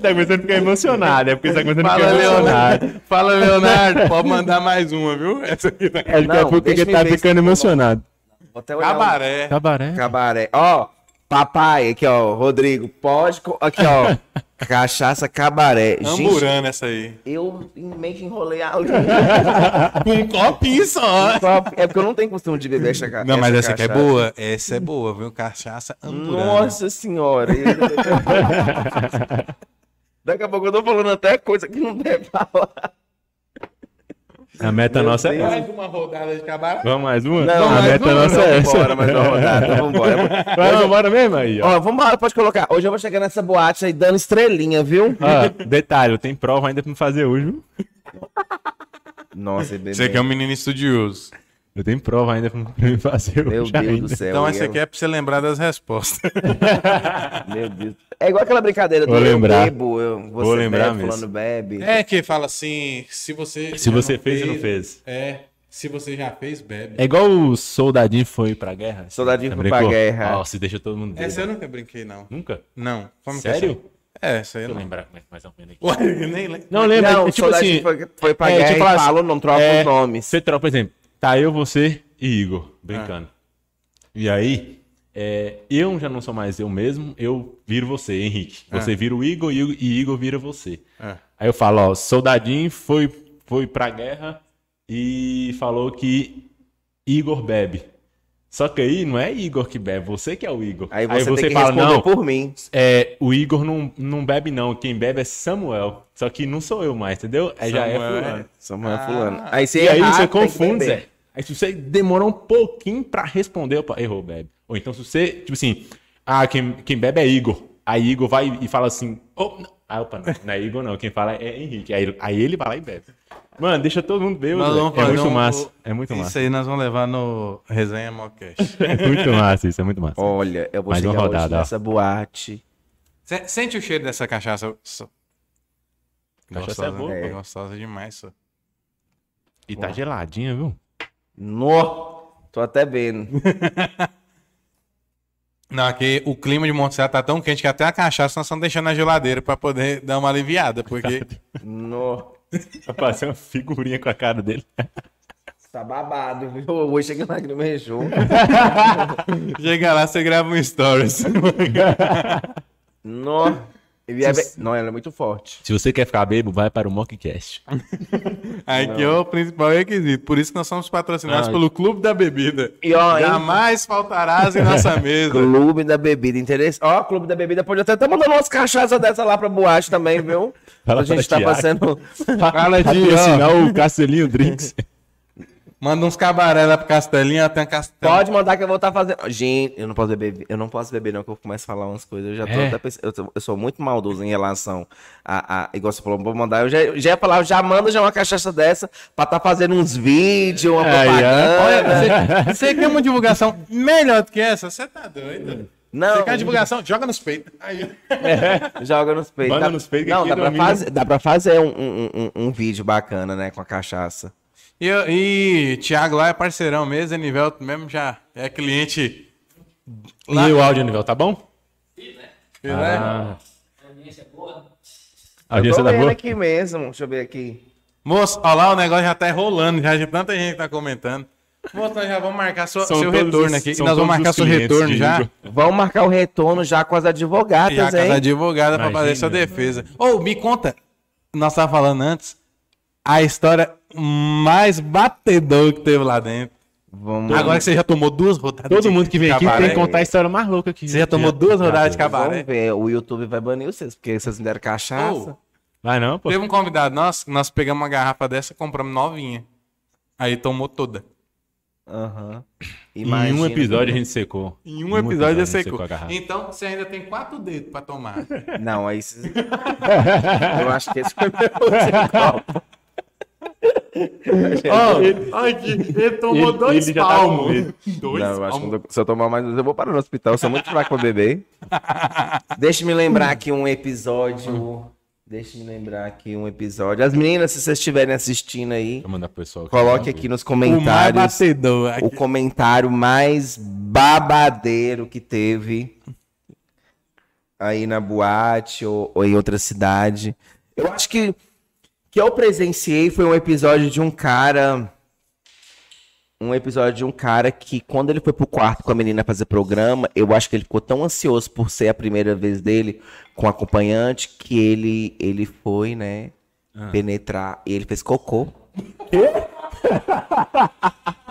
Tá começando a ficar emocionado, é porque tá começando a Fala, ficar emocionado. Leonardo. Fala, Leonardo. Pode mandar mais uma, viu? Essa aqui tá... É, daqui a Não, pouco ele tá ficando emocionado. Vou até olhar Cabaré. Cabaré. Cabaré. Ó, papai, aqui, ó, Rodrigo, pode. Aqui, ó. [laughs] Cachaça cabaré. Gente, Amburana essa aí. eu meio que enrolei a. Com [laughs] um copinho só. É porque eu não tenho costume de beber essa ca- Não, mas essa aqui é cachaça. boa. Essa é boa, viu? Cachaça amburana. Nossa senhora. [laughs] Daqui a pouco eu tô falando até coisa que não deve falar. A meta Meu nossa é Deus. essa. Mais uma rodada de cabaré. Vamos mais uma? Não, a mais meta uma, nossa é essa. Vambora, mais uma rodada. [laughs] Vambora. Vai, vambora mesmo aí, ó. Ó, vambora, pode colocar. Hoje eu vou chegar nessa boate aí dando estrelinha, viu? Ó, detalhe, tem prova ainda pra me fazer hoje, viu? Nossa, bebê. Você aqui é um menino estudioso. Eu tenho prova ainda pra me fazer Meu hoje Deus ainda. do céu. Então essa eu- aqui é pra você lembrar das respostas. [laughs] Meu Deus. É igual aquela brincadeira do Vou eu lembrar. bebo, eu, você Vou lembrar bebe, mesmo. bebe. É que fala assim, se você... Se você não fez ou não fez. É, se você já fez, bebe. É igual o soldadinho foi pra guerra. Soldadinho foi pra brincou? guerra. Nossa, deixa todo mundo Essa eu nunca brinquei, não. Nunca? Não. Como é Sério? É, essa aí eu eu não. lembrar mais- mais ou menos aqui. Ué, eu nem lembro. Não, lembra? Não, é, tipo soldadinho assim, foi, foi pra é, guerra tipo e assim, fala o nome, troca é, os nomes. Você troca, por exemplo, tá eu, você e Igor brincando. E aí, é, eu já não sou mais eu mesmo, eu viro você, Henrique. Você vira o Igor e, e Igor vira você. É. Aí eu falo, ó, soldadinho foi, foi pra guerra e falou que Igor bebe. Só que aí não é Igor que bebe, você que é o Igor. Aí você, tem que responder não, por mim. é, o Igor não, não bebe não, quem bebe é Samuel. Só que não sou eu mais, entendeu? Aí já é Samuel fulano. Samuel Ah. fulano. Aí você E aí errar, você confunde. Zé. Aí se você demora um pouquinho pra responder, opa, errou, bebe. Ou então se você, tipo assim, ah, quem, quem bebe é Igor. Aí Igor vai e fala assim, oh, não. Ah, opa, não, não é Igor não, quem fala é Henrique. Aí, aí ele vai lá e bebe. Mano, deixa todo mundo vamos É muito um- massa, é muito Isso massa. aí nós vamos levar no Resenha Mocast. [laughs] É muito massa isso, é muito massa. Olha, eu vou Mais uma chegar rodada, hoje ó. nessa boate. Se- Sente o cheiro dessa cachaça. Cachaça é boa, pô. Gostosa demais, só. E tá geladinha, viu? No, tô até vendo. [laughs] Não, aqui o clima de Monte Serra tá tão quente que até a cachaça nós estamos deixando na geladeira pra poder dar uma aliviada, porque No. Vai fazer uma figurinha com a cara dele. Tá babado, viu? Hoje chega lá que não me junto. [laughs] Chega lá, você grava um stories. Nó. Ele é bem- Não, ela é muito forte. Se você quer ficar bebo, vai para o Mockcast. Aqui [laughs] é o principal requisito. Por isso que nós somos patrocinados Ah, pelo Clube da Bebida. E ó, hein? Jamais faltarás em nossa [laughs] mesa. Clube da Bebida, interesse. Ó, Clube da Bebida pode até estar mandando umas cachaças dessa lá pra boate também, viu? Fala a gente para tá Thiago. passando. Fala de, Patrocinar o Castelinho Drinks. [laughs] Manda uns cabaré lá pro Castelinho, até um castelo. Pode mandar que eu vou estar fazendo. Gente, eu não posso beber, eu não posso beber, não, que eu começo a falar umas coisas. Eu já tô É? até pensando- eu, tô- eu sou muito maldoso em relação a. a igual você falou, vou mandar. Eu já, eu já ia falar, já manda já uma cachaça dessa pra tá fazendo uns vídeos, uma propaganda. Olha, você, [laughs] você quer uma divulgação melhor do que essa? Você tá doido? Não, Você quer divulgação? Joga nos peitos. Aí. [laughs] joga nos peitos. Manda Dá- nos peitos Não, dá pra, domina. fazer, dá pra fazer um, um, um, um vídeo bacana, né, com a cachaça. E, eu- e Thiago lá é parceirão mesmo, Enivelto mesmo já é cliente. E o áudio, nível, tá bom? né? Ah. A Eu audiência tô tá vendo boa? aqui mesmo, deixa eu ver aqui. Moço, olha lá, o negócio já tá rolando, já de tanta gente que tá comentando. Moço, nós já vamos marcar sua- seu retorno os- aqui. Nós vamos marcar seu retorno já. Vamos marcar o retorno já com as advogadas, Já com hein? a advogada pra fazer sua defesa. Ô, me conta, nós tava falando antes, a história mais batedora que teve lá dentro. Vamos. Agora que você já tomou duas rodadas Todo de mundo que vem aqui cabaré. tem que contar a história mais louca aqui. Você já tomou duas rodadas de cabaré? Vamos ver, o YouTube vai banir vocês, porque vocês me deram cachaça. Vai não, pô. Teve um convidado nosso, nós pegamos uma garrafa dessa e compramos novinha. Aí tomou toda. Aham. Em Imagina. um episódio a gente secou. Em um episódio gente secou. a garrafa. Então você ainda tem quatro dedos pra tomar. Não, aí. vocês- [laughs] Eu acho que esse foi meu último [laughs] [laughs] Ó, aqui, ele tomou Ele- dois ele tá palmos. medo. dois Não, eu acho que se eu tomar mais dois, eu vou parar no hospital. Eu sou muito fraco pra beber. [laughs] Deixa eu me lembrar aqui um episódio. Deixa eu me lembrar aqui um episódio. As meninas, se vocês estiverem assistindo aí, coloque aqui nos O mais comentários batedor. o comentário mais babadeiro que teve aí na boate ou, ou em outra cidade. Eu acho que que eu presenciei foi um episódio de um cara um episódio de um cara que quando ele foi pro quarto com a menina fazer programa, eu acho que ele ficou tão ansioso por ser a primeira vez dele com acompanhante que ele ele foi, né, penetrar e ele fez cocô. Você [laughs]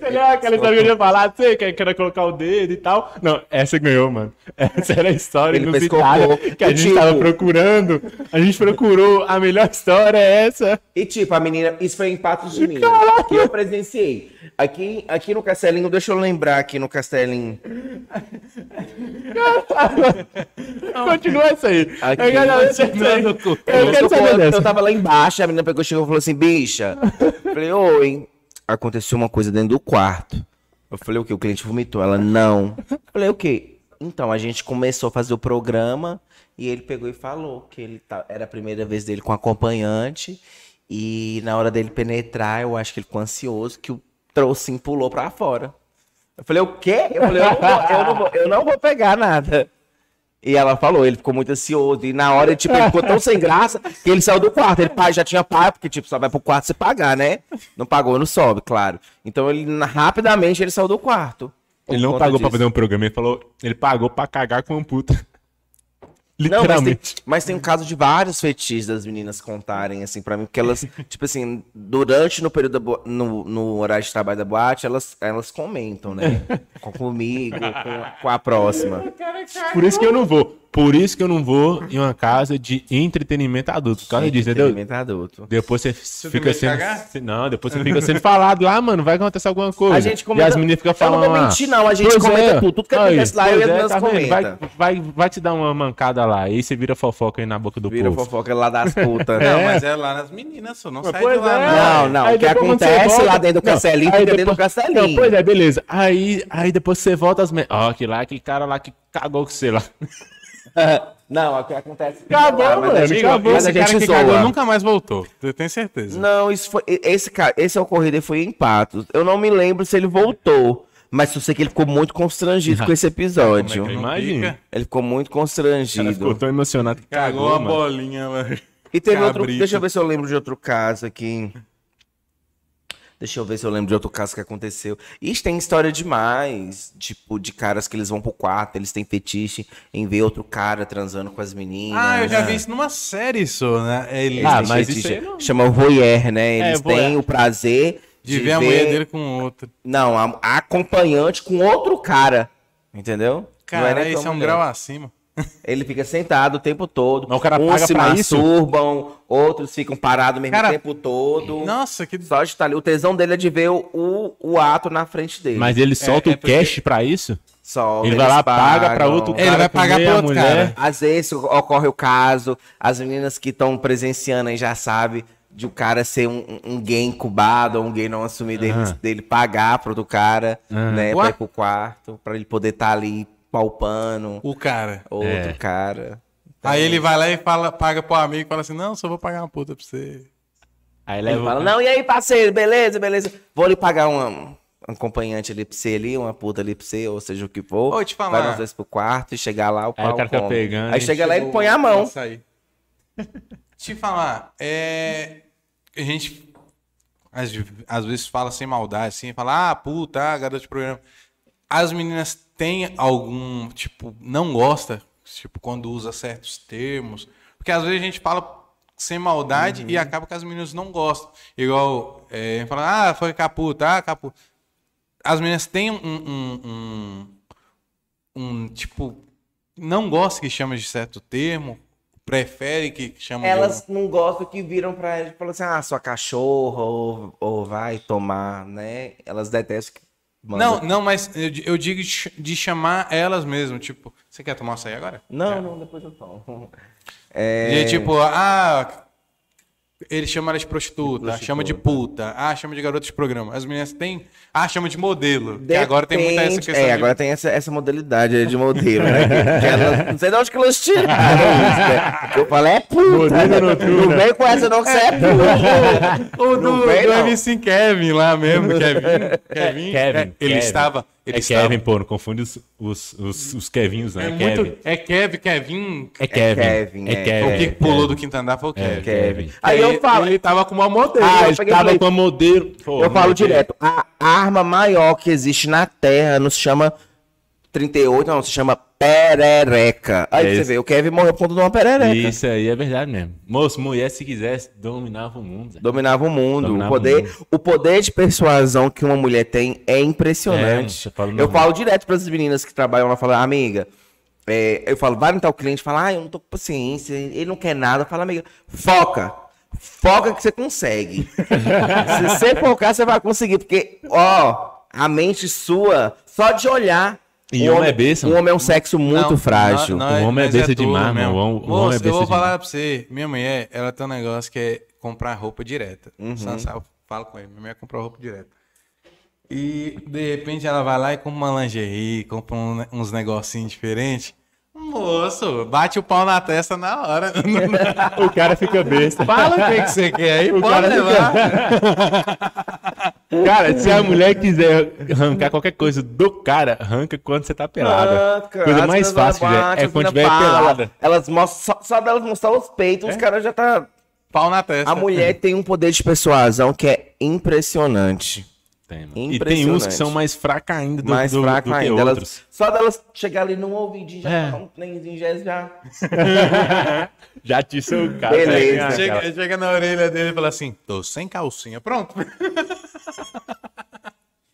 lembra aquela história que eu ia falar? Você que quer colocar o dedo e tal? Não, essa ganhou, mano. Essa era a história Ele fez inusitada que a gente Tipo- tava procurando. A gente procurou. A melhor história é essa. E tipo, a menina, isso foi em Patos de Minas, que eu presenciei. Aqui, aqui no Castelinho, deixa eu lembrar aqui no Castelinho. Continua essa aí. Aqui. Eu aí. eu quero Eu, saber eu, dessa. tava lá embaixo, a menina pegou, chegou e falou assim, bicha. Eu falei, oi. Aconteceu uma coisa dentro do quarto. Eu falei, o quê? O cliente vomitou. Ela, não. Eu falei, o quê? Então, a gente começou a fazer o programa e ele pegou e falou que ele tá, era a primeira vez dele com acompanhante. E na hora dele penetrar, eu acho que ele ficou ansioso, que o trocinho pulou pra fora. Eu falei, o quê? Eu falei, eu não vou, eu não vou, eu não vou pegar nada. E ela falou, ele ficou muito ansioso. E na hora, tipo, ele ficou tão sem graça que ele saiu do quarto. Ele pai, já tinha pai, porque, tipo, só vai pro quarto se pagar, né? Não pagou, não sobe, claro. Então, ele rapidamente ele saiu do quarto. Ele não pagou pra disso. fazer um programa, ele falou. Ele pagou pra cagar com uma puta. Não, mas tem, Literalmente. mas tem um caso de vários fetiches das meninas contarem, assim, pra mim, porque elas, [laughs] tipo assim, durante no período da boa- no, no horário de trabalho da boate, elas, elas comentam, né? [laughs] Com, comigo, com, com a próxima. Por isso que eu não vou. Por isso que eu não vou em uma casa de entretenimento adulto. Por causa disso, entendeu? Entretenimento adulto. Depois você fica de sendo. cagar? Não, depois você fica sendo falado lá, mano. Vai acontecer alguma coisa. A gente E comenta- as meninas ficam Eu falando. não vou lá, mentir, não. A gente "Pois comenta é, tudo. Tudo que acontece lá, eu e pois as é, meninas tá vendo? vai, comentam. vai, vai te dar uma mancada lá. Aí você vira fofoca aí na boca do Vira povo. fofoca lá das putas. [laughs] Não, É. mas é lá nas meninas, só não sai de Pois lá. é. não. Não, não. O que acontece volta- lá dentro do castelinho, fica dentro do castelinho. Não, pois é, beleza. Aí, aí depois você volta as. Ó, que lá, aquele cara lá que cagou com você lá. [laughs] [laughs] Não, é o que acontece. Acabou, Ah, mas mano, gente, acabou. mas Esse cara que cagou zoa. nunca mais voltou. Eu tenho certeza. Não, isso foi. Esse, cara, esse ocorrido foi em Patos. Eu não me lembro se ele voltou. Mas eu sei que ele ficou muito constrangido com esse [laughs] episódio. É que não Imagina. Ele ficou muito O cara ficou constrangido. tão emocionado que Cagou cagou, a mano. bolinha, mano. E teve outro. Cabrito. Deixa eu ver se eu lembro de outro caso aqui. Deixa eu ver se eu lembro de outro caso que aconteceu. Ixi, tem história demais. Tipo, de caras que eles vão pro quarto, eles têm fetiche em ver outro cara transando com as meninas. Ah, eu já vi isso numa série isso, né? Ele Eles Ah, mas isso aí não- Chama voyeur, né? Eles É, voyeur. têm o prazer de ver a mulher dele com outro. Não, a, a acompanhante com outro cara. Entendeu? Não Cara, esse a é um mulher. grau acima. Ele fica sentado o tempo todo. Mas o cara Uns paga se pra isso? masturbam, outros ficam parados o mesmo Cara, tempo todo. Nossa, que. Só de estar ali. O tesão dele é de ver o, o, ato na frente dele. Mas ele solta é o porque- cash pra isso? Só ele vai lá, paga pra pagam. outro Ele cara vai pagar comer pro a outro mulher. cara. Às vezes ocorre o caso, as meninas que estão presenciando aí já sabem de o cara ser um, um- um gay incubado ou um gay não assumido, dele, dele pagar pro outro cara, né, Ué? pra ir pro quarto, pra ele poder estar ali palpando O cara. outro É. cara. Aí ele vai lá e fala, paga pro amigo e fala assim: Não, só vou pagar uma puta pra você. Aí Ele leva. fala, não, e aí, parceiro, beleza, beleza. Vou lhe pagar uma, um acompanhante ali pra você ali, uma puta ali pra você, ou seja o que for. Ô, te falar. Vai nós dois pro quarto e chegar lá, o Aí o pau cara come. pegando Aí e chega lá e põe a mão. Te falar, é. A gente às, às vezes fala sem maldade, assim, fala, ah, puta, ah, garoto de programa. As meninas têm algum, tipo, não gosta, tipo, quando usa certos termos. Porque às vezes a gente fala sem maldade e acaba que as meninas não gostam. Igual, é, fala, ah, foi caputa, ah, caputa. As meninas têm um, um, um, um, tipo, não gosta que chama de certo termo, prefere que chama Elas de não gostam que viram pra ele e falam assim, ah, sua cachorra, ou, ou vai tomar, né? Elas detestam que manda- Não, não, mas eu, eu digo de ch- de chamar elas mesmo, tipo, você quer tomar açaí agora? Não, não, depois eu tomo. E É, tipo, ah, ele chama ela de prostituta, Prostituta. chama de puta, ah, chama de garota de programa. As meninas têm, ah, chama de modelo. Que agora tem muita essa depende- questão É, de- agora tem essa, essa modalidade aí de modelo, né? Que elas- não sei de onde que elas tiraram isso, né? Eu falei, é puta. Noturno. Não vem com essa não, que você é puta. [laughs] O do, vem, do. MC Kevin lá mesmo, Kevin. [laughs] Kevin, Kevin, é, ele Kevin. estava. Ele é estava, Kevin, pô, não confunde os, os, os, os Kevinhos, né? É, Kevin. muito, é Kevin, Kevin. É Kevin. Kevin, É é. Kevin. o que pulou do quinto andar foi o É, Kevin. Kevin. Aí eu falo, Ele tava com uma modelo. Ah, Ah, ele tava com a modelo. Pô, eu falo modelo. direto, a arma maior que existe na Terra não se chama 38, não, se chama perereca. Aí É você vê, o Kevin morreu por conta de uma perereca. Isso aí é verdade mesmo. Moço, mulher, se quisesse, dominava o mundo. Zé. Dominava o mundo. Dominava o, poder, o mundo. o poder de persuasão que uma mulher tem é É, impressionante. fala eu normal. falo direto para as meninas que trabalham lá, falam, amiga, é, eu falo, vai no tal cliente, fala, ah, eu não tô com paciência, ele não quer nada. Fala, amiga, foca. Foca que você consegue. [laughs] Se você focar, você vai conseguir, porque, ó, a mente sua, só de olhar. E o homem é besta, O homem é um sexo muito Não, frágil. não, não O homem é besta tudo demais, mano. O homem- o homem é eu besta vou falar demais. pra você, minha mulher, ela tem um negócio que é comprar roupa direta. Uhum. Sansá, eu falo com ele, minha mulher comprou roupa direta. E de repente ela vai lá e compra uma lingerie, compra um- uns negocinhos diferentes. Moço, bate o pau na testa na hora. [laughs] O cara fica besta. Fala o que, que você quer aí, pode cara levar. [laughs] Cara, se a mulher quiser arrancar qualquer coisa do cara, arranca quando você tá pelada. Arranca, coisa mais fácil abaixam, é, é quando tiver pelada. Elas mostram, só, só delas mostrar os peitos, os caras já tá. Pau na testa. A mulher [laughs] tem um poder de persuasão que é impressionante. E tem uns que são mais fracos ainda do, mais do, fraco do que ainda. Elas, outros. só delas chegar ali no ouvidinho, já É. falar um trenzinho, já, já. [laughs] Já te sou o cara. Beleza. né, Chega, cara? chega na orelha dele e fala assim: tô sem calcinha. Pronto. [laughs]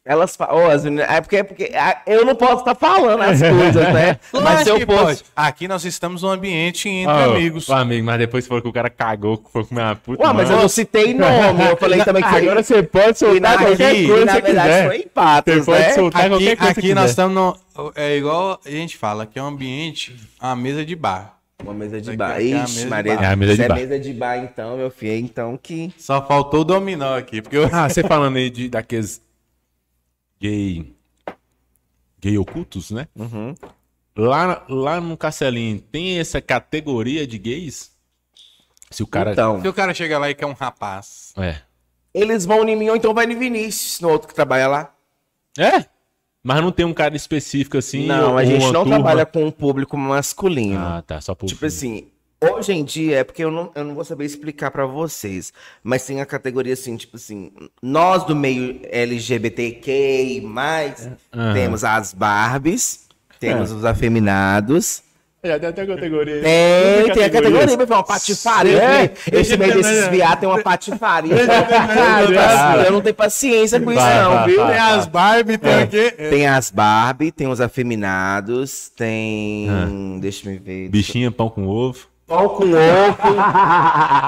Elas falam, as meninas, é porque, é porque eu não posso estar falando as [laughs] coisas, né? Mas se eu fosse. pode. Aqui nós estamos num ambiente entre Ó, amigos. amigo, mas depois falou que o cara cagou, que foi comer uma puta. Ué, mas eu não citei nome, eu falei também que [laughs] Agora você pode na, soltar qualquer aqui, coisa na verdade, quiser. foi empates, Você pode né? soltar Aqui, qualquer coisa aqui nós estamos no. É igual a gente fala, que é um ambiente, uma mesa de bar. Uma mesa de bar. é a Ixi, mesa de Maria. bar. É a mesa de se é bar. mesa de bar, então, meu filho, então que. Só faltou o dominó aqui, porque eu. Ah, você falando aí de, daqueles gay. gay ocultos, né? Uhum. Lá, lá no Castelinho tem essa categoria de gays? Se o cara. Então, Se o cara chega lá e quer um rapaz. É. eles vão em mim ou então vai no Vinícius, no outro que trabalha lá. É? Mas não tem um cara específico assim? não, a gente não turma? trabalha com um público masculino. Ah, tá. Só por. tipo assim, Hoje em dia, é porque eu não, eu não vou saber explicar pra vocês, mas tem a categoria assim, tipo assim, nós do meio LGBTQ+, Aham. temos as Barbies, temos os afeminados, Já tem até categoria. tem, tem a categoria, meu uma patifaria. É, Esse meio desses viados tem uma patifaria. Ah, eu não tenho paciência com isso Vai, não, vai, viu? vai. Tem as Barbie, tem o quê? É. Tem as Barbie, tem os afeminados, tem... Ah. Deixa eu ver... Bichinha, pão com ovo. Pão com ovo.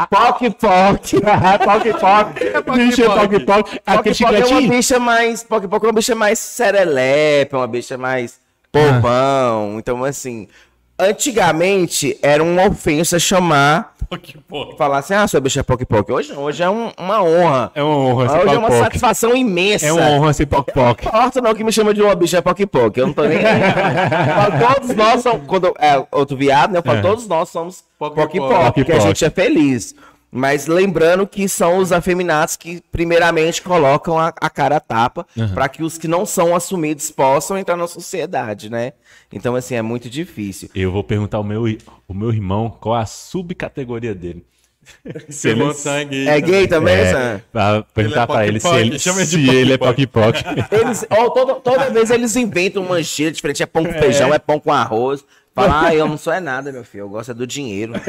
Poc Poc. Poc Poc. Bichinha, Poc Poc. Aquele Poc é uma chicletinho. bicha mais. Poc Poc é uma bicha mais serelepe, é uma bicha mais povão. Então, assim. Antigamente era uma ofensa chamar, Poc Poc. falar assim, ah, sua bicha é Poc Poc. Hoje não, hoje é um- uma honra. É uma honra ser Hoje é Poc uma Poc. satisfação imensa. É uma honra ser Poc Poc. Não importa não que me chama de uma bicha Poc Poc. Eu não tô nem. aí. [laughs] Todos nós somos. Quando é outro viado, né? Eu falo, É. todos nós somos Poc Poc Poc. Porque a gente é feliz. Mas lembrando que são os afeminados que, primeiramente, colocam a, a cara a tapa para que os que não são assumidos possam entrar na sociedade, né? Então, assim, é muito difícil. Eu vou perguntar ao meu, o meu irmão qual a subcategoria dele. [laughs] Se ele é gay. É gay também, é, Sam? pra perguntar Ele é pra ele se ele, chama ele de se ele é Poc-Poc. Poc Poc. Eles, ó, toda, toda vez eles inventam uma gíria diferente. É pão com feijão, é pão com arroz. Fala, ah, eu não sou é nada, meu filho. Eu gosto é do dinheiro. [laughs]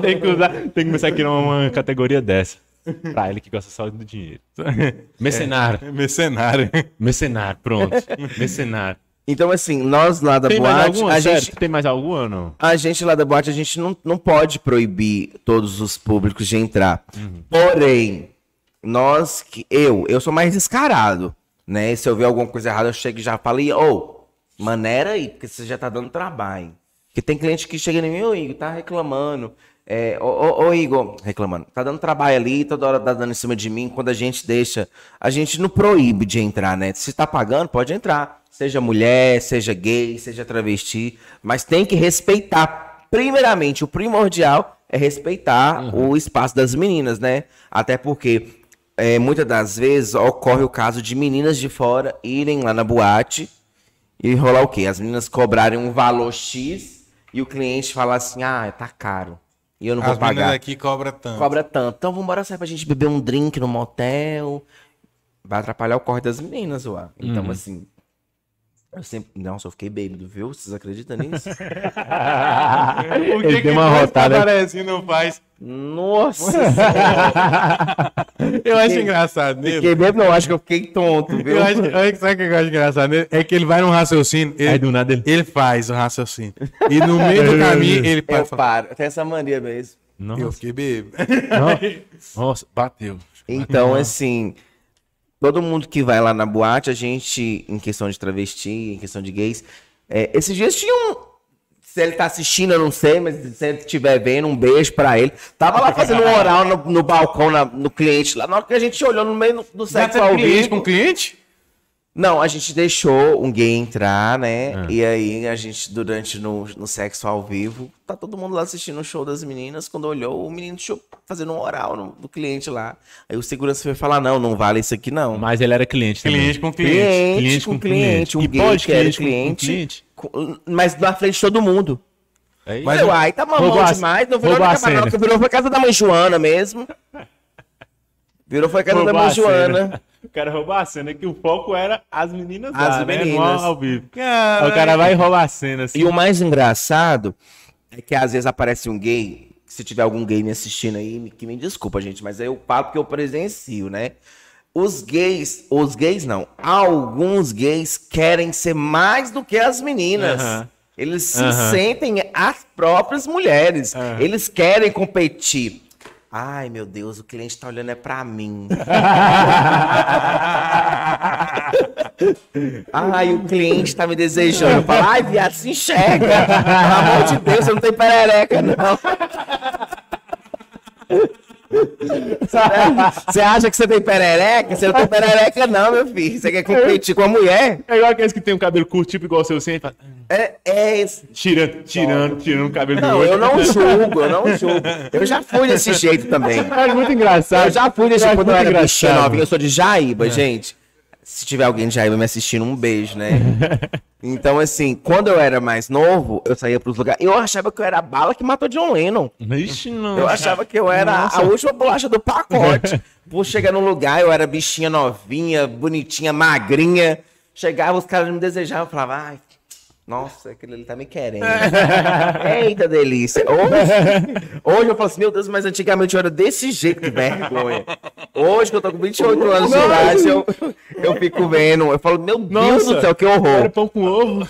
tem, que usar, tem que começar a criar uma categoria dessa. Pra ele que gosta só do dinheiro. [laughs] Mercenário. É Mercenário. Mercenário, pronto. [laughs] Mercenário. Então, assim, nós lá da Tem mais boate, alguma? a gente, Tem mais alguma ou não? a gente lá da boate, a gente não, não pode proibir todos os públicos de entrar. Uhum. Porém, nós, que eu, eu sou mais descarado, né? Se eu ver alguma coisa errada, eu chego e já falo, e, ô, maneira aí, porque você já tá dando trabalho. Porque tem cliente que chega em mim, ô Igor, tá reclamando. É, ô, ô, ô, Igor, reclamando, tá dando trabalho ali, toda hora tá dando em cima de mim. Quando a gente deixa, a gente não proíbe de entrar, né? Se tá pagando, pode entrar. Seja mulher, seja gay, seja travesti, mas tem que respeitar. Primeiramente, o primordial é respeitar o espaço das meninas, né? Até porque é, muitas das vezes ocorre o caso de meninas de fora irem lá na boate e rolar o quê? As meninas cobrarem um valor X e o cliente falar assim: ah, tá caro. E eu não vou As meninas pagar. aqui cobram tanto. Cobra tanto. Então vamos embora sair pra gente beber um drink no motel. Vai atrapalhar o corre das meninas, ué. Então, assim. Eu sempre. Nossa, eu fiquei bêbado, viu? Vocês acreditam nisso? [laughs] O que Ele que uma rotada. pra Aparece e não faz. Nossa! [laughs] Eu acho Fiquei- engraçado nele. fiquei bêbado, não. Acho que eu fiquei tonto, viu? Eu acho, olha que- sabe o que eu acho engraçado nele? É que ele vai num raciocínio, ele, Aí do nada ele. ele faz o raciocínio. E no meio do [laughs] caminho ele para Eu paro. Eu tenho essa mania mesmo. eu Nossa, fiquei bêbado. nossa, bateu. Então, assim, todo mundo que vai lá na boate, a gente, em questão de travesti, em questão de gays, é, esses dias tinha um. Se ele tá assistindo, eu não sei, mas se ele estiver vendo, um beijo pra ele. Tava lá fazendo um oral no, no balcão, na- no cliente lá. Na hora que a gente olhou no meio do, sexo ao vivo. com cliente? Não, a gente deixou um gay entrar, né? Ah. E aí a gente, durante no, no sexo ao vivo, tá todo mundo lá assistindo o show das meninas. Quando olhou, o menino deixou fazendo um oral no, no cliente lá. Aí o segurança foi falar: não, não vale isso aqui, não. Mas ele era cliente também. Cliente com cliente. Cliente, Cliente com com cliente, cliente. um E gay pode que era cliente com- com cliente, cliente? com- mas na frente de todo mundo. Aí, Mas Mas, o- Uai, tá mamão demais, não virou na virou foi casa da mãe Joana mesmo. [laughs] Virou foi casa da Joana. O cara roubou a cena, que o foco era as meninas As lá, né? Meninas. ao vivo. Aí Caralho. o cara vai e rouba a cena, assim. E o mais engraçado é que às vezes aparece um gay, se tiver algum gay me assistindo aí, que me desculpa, gente, mas eu falo porque eu presencio, né? Os gays, os gays não, alguns gays querem ser mais do que as meninas. Eles se sentem as próprias mulheres. Eles querem competir. Ai, meu Deus, o cliente tá olhando é pra mim. [laughs] Ai, o cliente tá me desejando. Eu falo, ai, viado, se enxerga. Pelo amor de Deus, você não tem perereca, não. Você acha que você tem perereca? Você não tem perereca, não, meu filho. Você quer competir com a mulher? É igual aqueles que tem um cabelo curto, tipo igual o seu, assim, e fala, É, é esse. tirando, tirando, tirando o cabelo do Não, outro. eu não julgo, eu não julgo. Eu já fui desse jeito também. É muito engraçado. Eu já fui desse Eu acho quando eu era. Eu sou de Jaíba, gente. Se tiver alguém de Jaíba me assistindo, um beijo, né? [laughs] Então, assim, quando eu era mais novo, eu saía pros lugares. Eu achava que eu era a bala que matou John Lennon. Ixi, não. Eu achava que eu era Nossa. a última bolacha do pacote. [laughs] Por chegar num lugar, eu era bichinha novinha, bonitinha, magrinha. Chegava, os caras me desejavam, eu falava, ai, nossa, aquele ali tá me querendo. [laughs] Eita delícia. Hoje, hoje eu falo assim, meu Deus, mas antigamente eu era desse jeito, que vergonha. Hoje que eu tô com 28 anos de idade, eu, eu fico vendo, eu falo, meu Deus Nossa. do céu, que Era horror. pão com ovo.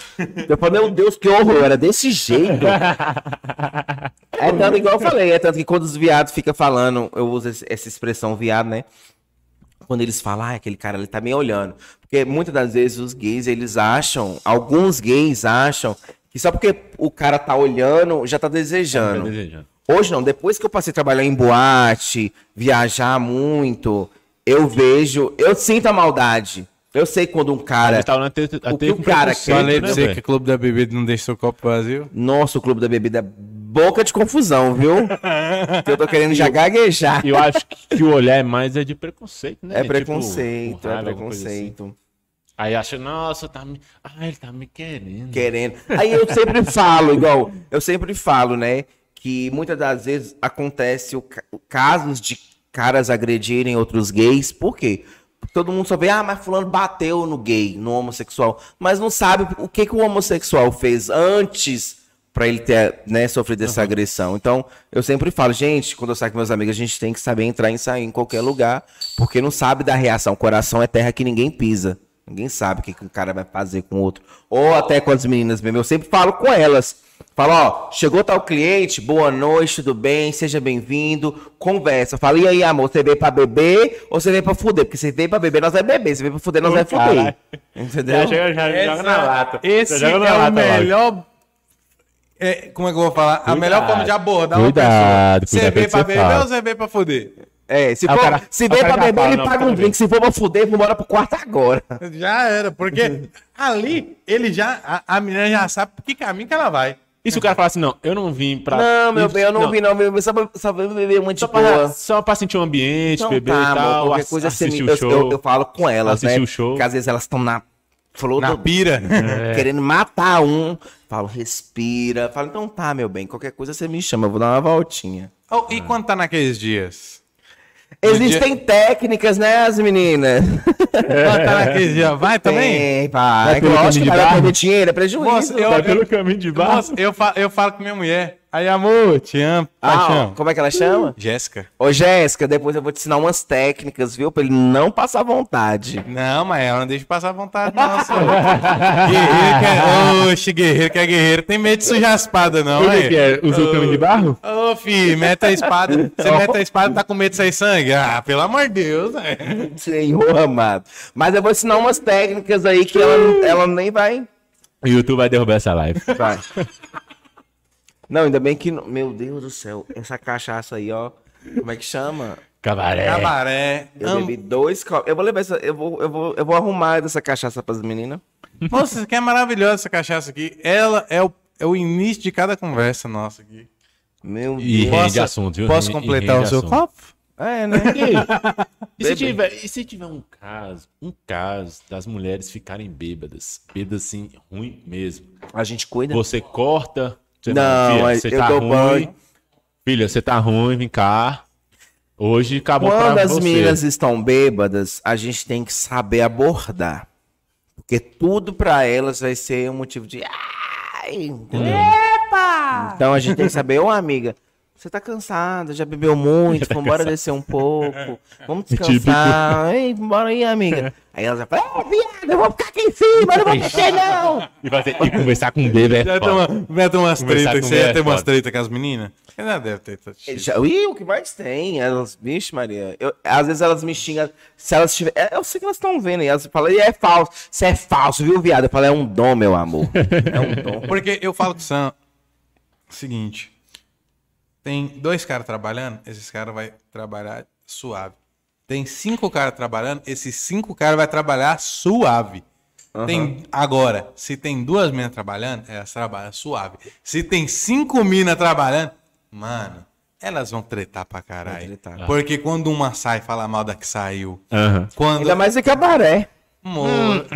Eu falo, meu Deus, que horror, eu era desse jeito. [laughs] É tanto, igual eu falei, é tanto que quando os viados ficam falando, eu uso essa expressão viado, né? Quando eles falam, ah, aquele cara ali tá me olhando. Porque muitas das vezes os gays, eles acham, alguns gays acham, que só porque o cara tá olhando, já tá desejando. Desejando. Hoje não, depois que eu passei a trabalhar em boate, viajar muito, eu vejo, eu sinto a maldade. Eu sei quando um cara. Restaurante até, o até que o cara preconceito, Falei pra você que o Clube da Bebida não deixa seu copo vazio. Nossa, o clube da bebida é boca de confusão, viu? [laughs] eu tô querendo já gaguejar. Eu acho que o olhar é mais é de preconceito, né? É Tipo, preconceito, com é coisa assim. Aí acha, nossa, tá me. Ah, ele tá me querendo. Querendo. Aí eu sempre [laughs] falo, igual, eu sempre falo, né? Que muitas das vezes acontece o ca- casos de caras agredirem outros gays. Por quê? Porque todo mundo só vê, ah, mas fulano bateu no gay, no homossexual. Mas não sabe o que, que o homossexual fez antes pra ele ter, né, sofrido essa agressão. Então, eu sempre falo, gente, quando eu saio com meus amigos, a gente tem que saber entrar e sair em qualquer lugar, porque não sabe da reação. Coração é terra que ninguém pisa. Ninguém sabe o que, que um cara vai fazer com o outro. Ou até com as meninas mesmo. Eu sempre falo com elas. Falo, ó, chegou tal cliente, boa noite, tudo bem, seja bem-vindo, conversa. Fala, e aí, amor, você veio pra beber ou você veio pra fuder? Porque você veio pra beber, nós vai beber, você veio pra fuder, nós vai fuder. Caralho. Entendeu? Já, chega, já joga na lata. Esse Já joga é na o lata logo. melhor. é, como é que eu vou falar? A Cuidado. melhor forma de abordar Cuidado, uma pessoa. Você cuidado veio com pra o você beber fala. ou você veio pra foder? É, se, Ah, o for, cara- se veio cara pra beber, ele não, paga um drink. Se for pra fuder, vambora pro quarto agora. Já era, porque [laughs] ali ele já. A, a menina já sabe que caminho que ela vai. E se o cara falar assim, não, eu não vim pra. Não, meu bem, eu não, vi, não. Meu bem, só pra, só pra beber muito Só boa. pra, só pra sentir o ambiente, Então beber tá, e amor, tal. qualquer ass- coisa você assistir me- o eu, show. eu, eu falo com elas, assistir né? o show. Porque às vezes elas estão na flor Na do- pira. [laughs] É. querendo matar um. Falo, respira. Falo, então tá, meu bem, qualquer coisa você me chama, eu vou dar uma voltinha. Oh, e quando tá naqueles dias? Existem técnicas, né, as meninas? Dias, vai também? Tem, vai. Vai pelo Lógico caminho que de vai barro? perder dinheiro, é prejuízo. Moça, eu- Vai pelo caminho de baixo. Nossa, eu, falo, eu falo com minha mulher. Aí, amor, te amo, Ah, paixão. como é que ela chama? Jéssica. Ô, Jéssica, depois eu vou te ensinar umas técnicas, viu? Pra ele não passar vontade. Não, mas ela não deixa passar vontade, não, senhor. guerreiro que é. Oxe, guerreiro que é guerreiro. Tem medo de sujar a espada, não, O que, é? Usa o caminho de barro? Ô, filho, mete a espada. Você mete a espada, tá com medo de sair sangue? Ah, pelo amor de Deus, velho. Senhor amado. Mas eu vou ensinar umas técnicas aí que ela, ela nem vai. O YouTube vai derrubar essa live. vai. Não, ainda bem que. não- Meu Deus do céu, essa cachaça aí, ó. Como é que chama? Cabaré. Cabaré. Eu Am- bebi dois copos. Eu vou levar essa. Eu vou, eu vou, eu vou arrumar dessa cachaça pras meninas. Moça, isso aqui é maravilhosa essa cachaça aqui. Ela é o, é o início de cada conversa nossa aqui. Meu E Deus. rende assunto, viu? Posso Rende- completar rende o seu assunto. copo? É, né? E se, tiver, e se tiver um caso, um caso das mulheres ficarem bêbadas, bêbadas assim, ruim mesmo. A gente cuida. Você corta, você Não, mas você eu tá dou ruim. banho. Filha, você tá ruim, vem cá. Hoje acabou Quando pra as você. meninas estão bêbadas, a gente tem que saber abordar. Porque tudo pra elas vai ser um motivo de. Ai, entendeu? Então a gente tem que saber, ô amiga, você tá cansada, já bebeu muito, [laughs] vambora descer um pouco, vamos descansar. Ei, bora aí, amiga. [laughs] Aí elas já falam, é, viado, eu vou ficar aqui em cima, eu não vou mexer, não. E, fazer, e conversar com o bebê é foda. vai ter umas com Você ia ter é umas foda. tretas com as meninas? Já deve ter. tá. Já, ih, o que mais tem? Elas, vixe, Maria. Eu- às vezes elas me xingam. Se elas tiver, é, eu sei que elas estão vendo aí. Elas falam, e é falso. Você é falso, viu, viado? Eu falo, é um dom, meu amor. [laughs] É um dom. Porque eu falo com o Sam o seguinte: tem dois caras trabalhando, esses caras vai trabalhar suave. Tem cinco caras trabalhando, esses cinco caras vai trabalhar suave. Tem, agora, se tem duas minas trabalhando, elas trabalham suave. Se tem cinco minas trabalhando, mano, elas vão tretar pra caralho. tretar. Porque quando uma sai, fala mal da que saiu. Aham. Quando, Ainda mais em cabaré. Amor.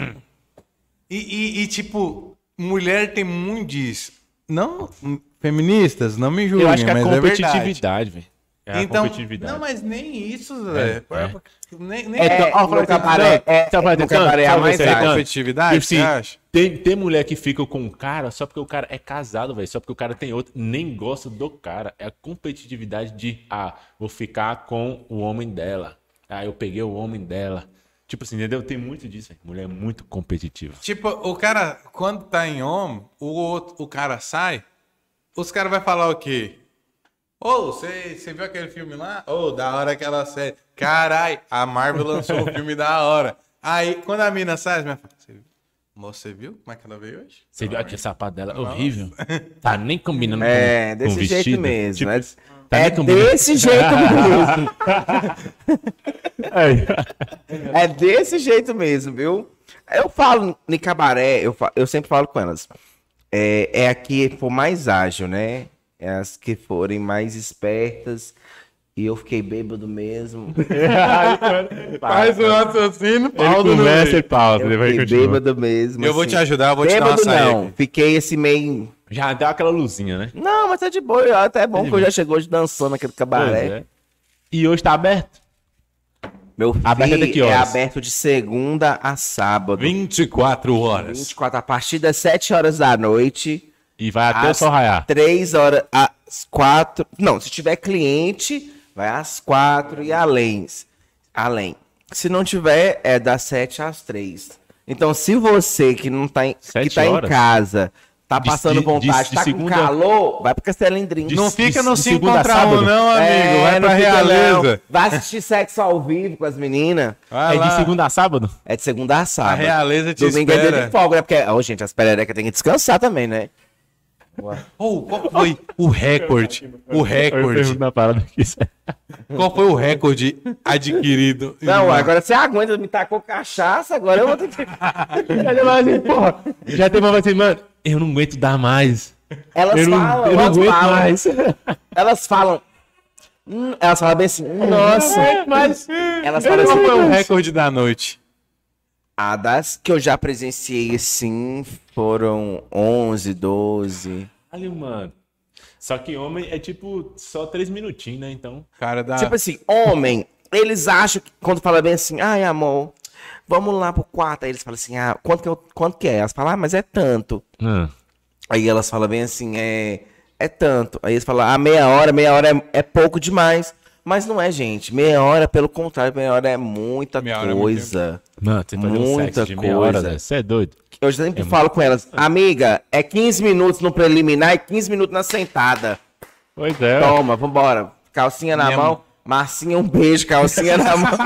E, e- e, tipo, mulher tem muito disso. Não, hum, feministas, não me julguem, Eu acho que é mas é verdade. competitividade, velho. É a então, competitividade. não, mas nem isso, Zé. é. Nem, nem É, é, no falei, cabaré, é, tá falando, no cabaré é a mais alta. competitividade, Tipo você assim, acha? Tem, tem mulher que fica com um cara só porque o cara é casado, velho. Só porque o cara tem outro. Nem gosta do cara. É a competitividade de, ah, vou ficar com o homem dela. Ah, eu peguei o homem dela. Tipo assim, entendeu? Tem muito disso, velho. Mulher é muito competitiva. Tipo, o cara, quando tá em homem, o, outro, o cara sai, os caras vão falar o quê? Ô, você você viu aquele filme lá? Ô, da hora aquela série. Carai, a Marvel lançou um filme da hora. Aí, quando a mina sai, minha fala, você viu? Moça, você viu como é que ela veio hoje? Você viu aquele sapato dela? Horrível. Tá nem combinando É, com, desse com jeito vestido. mesmo. Tipo, é tá é nem combinando. desse jeito mesmo. [laughs] É desse jeito mesmo, viu? Eu falo em cabaré, eu, eu sempre falo com elas. É, é a que for mais ágil, né? É as que forem mais espertas. E eu fiquei bêbado mesmo. [laughs] Faz o raciocínio, Ele começa e pausa, Eu fiquei bêbado mesmo. Eu vou assim. te ajudar, eu vou te dar uma Bêbado saída. não. Fiquei esse meio. Já deu aquela luzinha, né? Não, mas tá de boa. Até é bom que eu já chegou hoje dançando naquele cabaré. É. E hoje tá aberto? Meu filho Aberto é aberto de segunda a sábado. 24 horas. 24 a partir das 7 horas da noite. E vai até o sol raiar. 3 horas, às 4. Não, se tiver cliente, vai às 4 e além. Além. Se não tiver, é das 7 às 3. Então, se você que não tá em, que tá em casa, tá De- passando de- vontade, de tá segunda- com calor, vai pro Castelindrinho. De- Não fica no de 5 segunda a contra 1, sábado? não, amigo. É, Vai pra. Realeza. Vai assistir sexo ao vivo com as meninas. É lá. de segunda a sábado? É de segunda a sábado. A Realeza te Domingo é dia espera. de folga, né? Porque, ô, gente, as pererecas têm que descansar também, né? Oh, qual foi o recorde? O recorde. aqui. Qual foi o recorde adquirido? Não, agora você aguenta me tacou cachaça, agora eu vou ter que... [laughs] assim, porra, já tem uma assim, mano, eu não aguento dar mais. Elas Eu não, falam, eu não elas aguento falam, mais. [laughs] elas falam... hum, elas falam bem assim, nossa. mas Elas falam Qual foi o assim, recorde da noite? a das que eu já presenciei, assim, foram 11, 12... Ali, mano. Só que homem é tipo só três minutinhos, né? Então. Cara da. Tipo assim, homem, eles acham que quando fala bem assim, ai amor, vamos lá pro quarto. Aí eles falam assim, ah, quanto que, eu, quanto que é? Elas falam, ah, mas é tanto. Aí elas falam bem assim, é, é tanto. Aí eles falam, ah, meia hora, meia hora é, é pouco demais. Mas não é, gente. Meia hora, pelo contrário, meia hora é muita Meia hora é muito coisa. Mano, você fazer um Muita sexo de meia hora, coisa. velho. Você é doido. Eu sempre falo com elas, amiga, é 15 minutos no preliminar e 15 minutos na sentada. Pois é. Toma, vambora. Calcinha na Minha mão. Marcinha, um beijo, calcinha na mão. [laughs]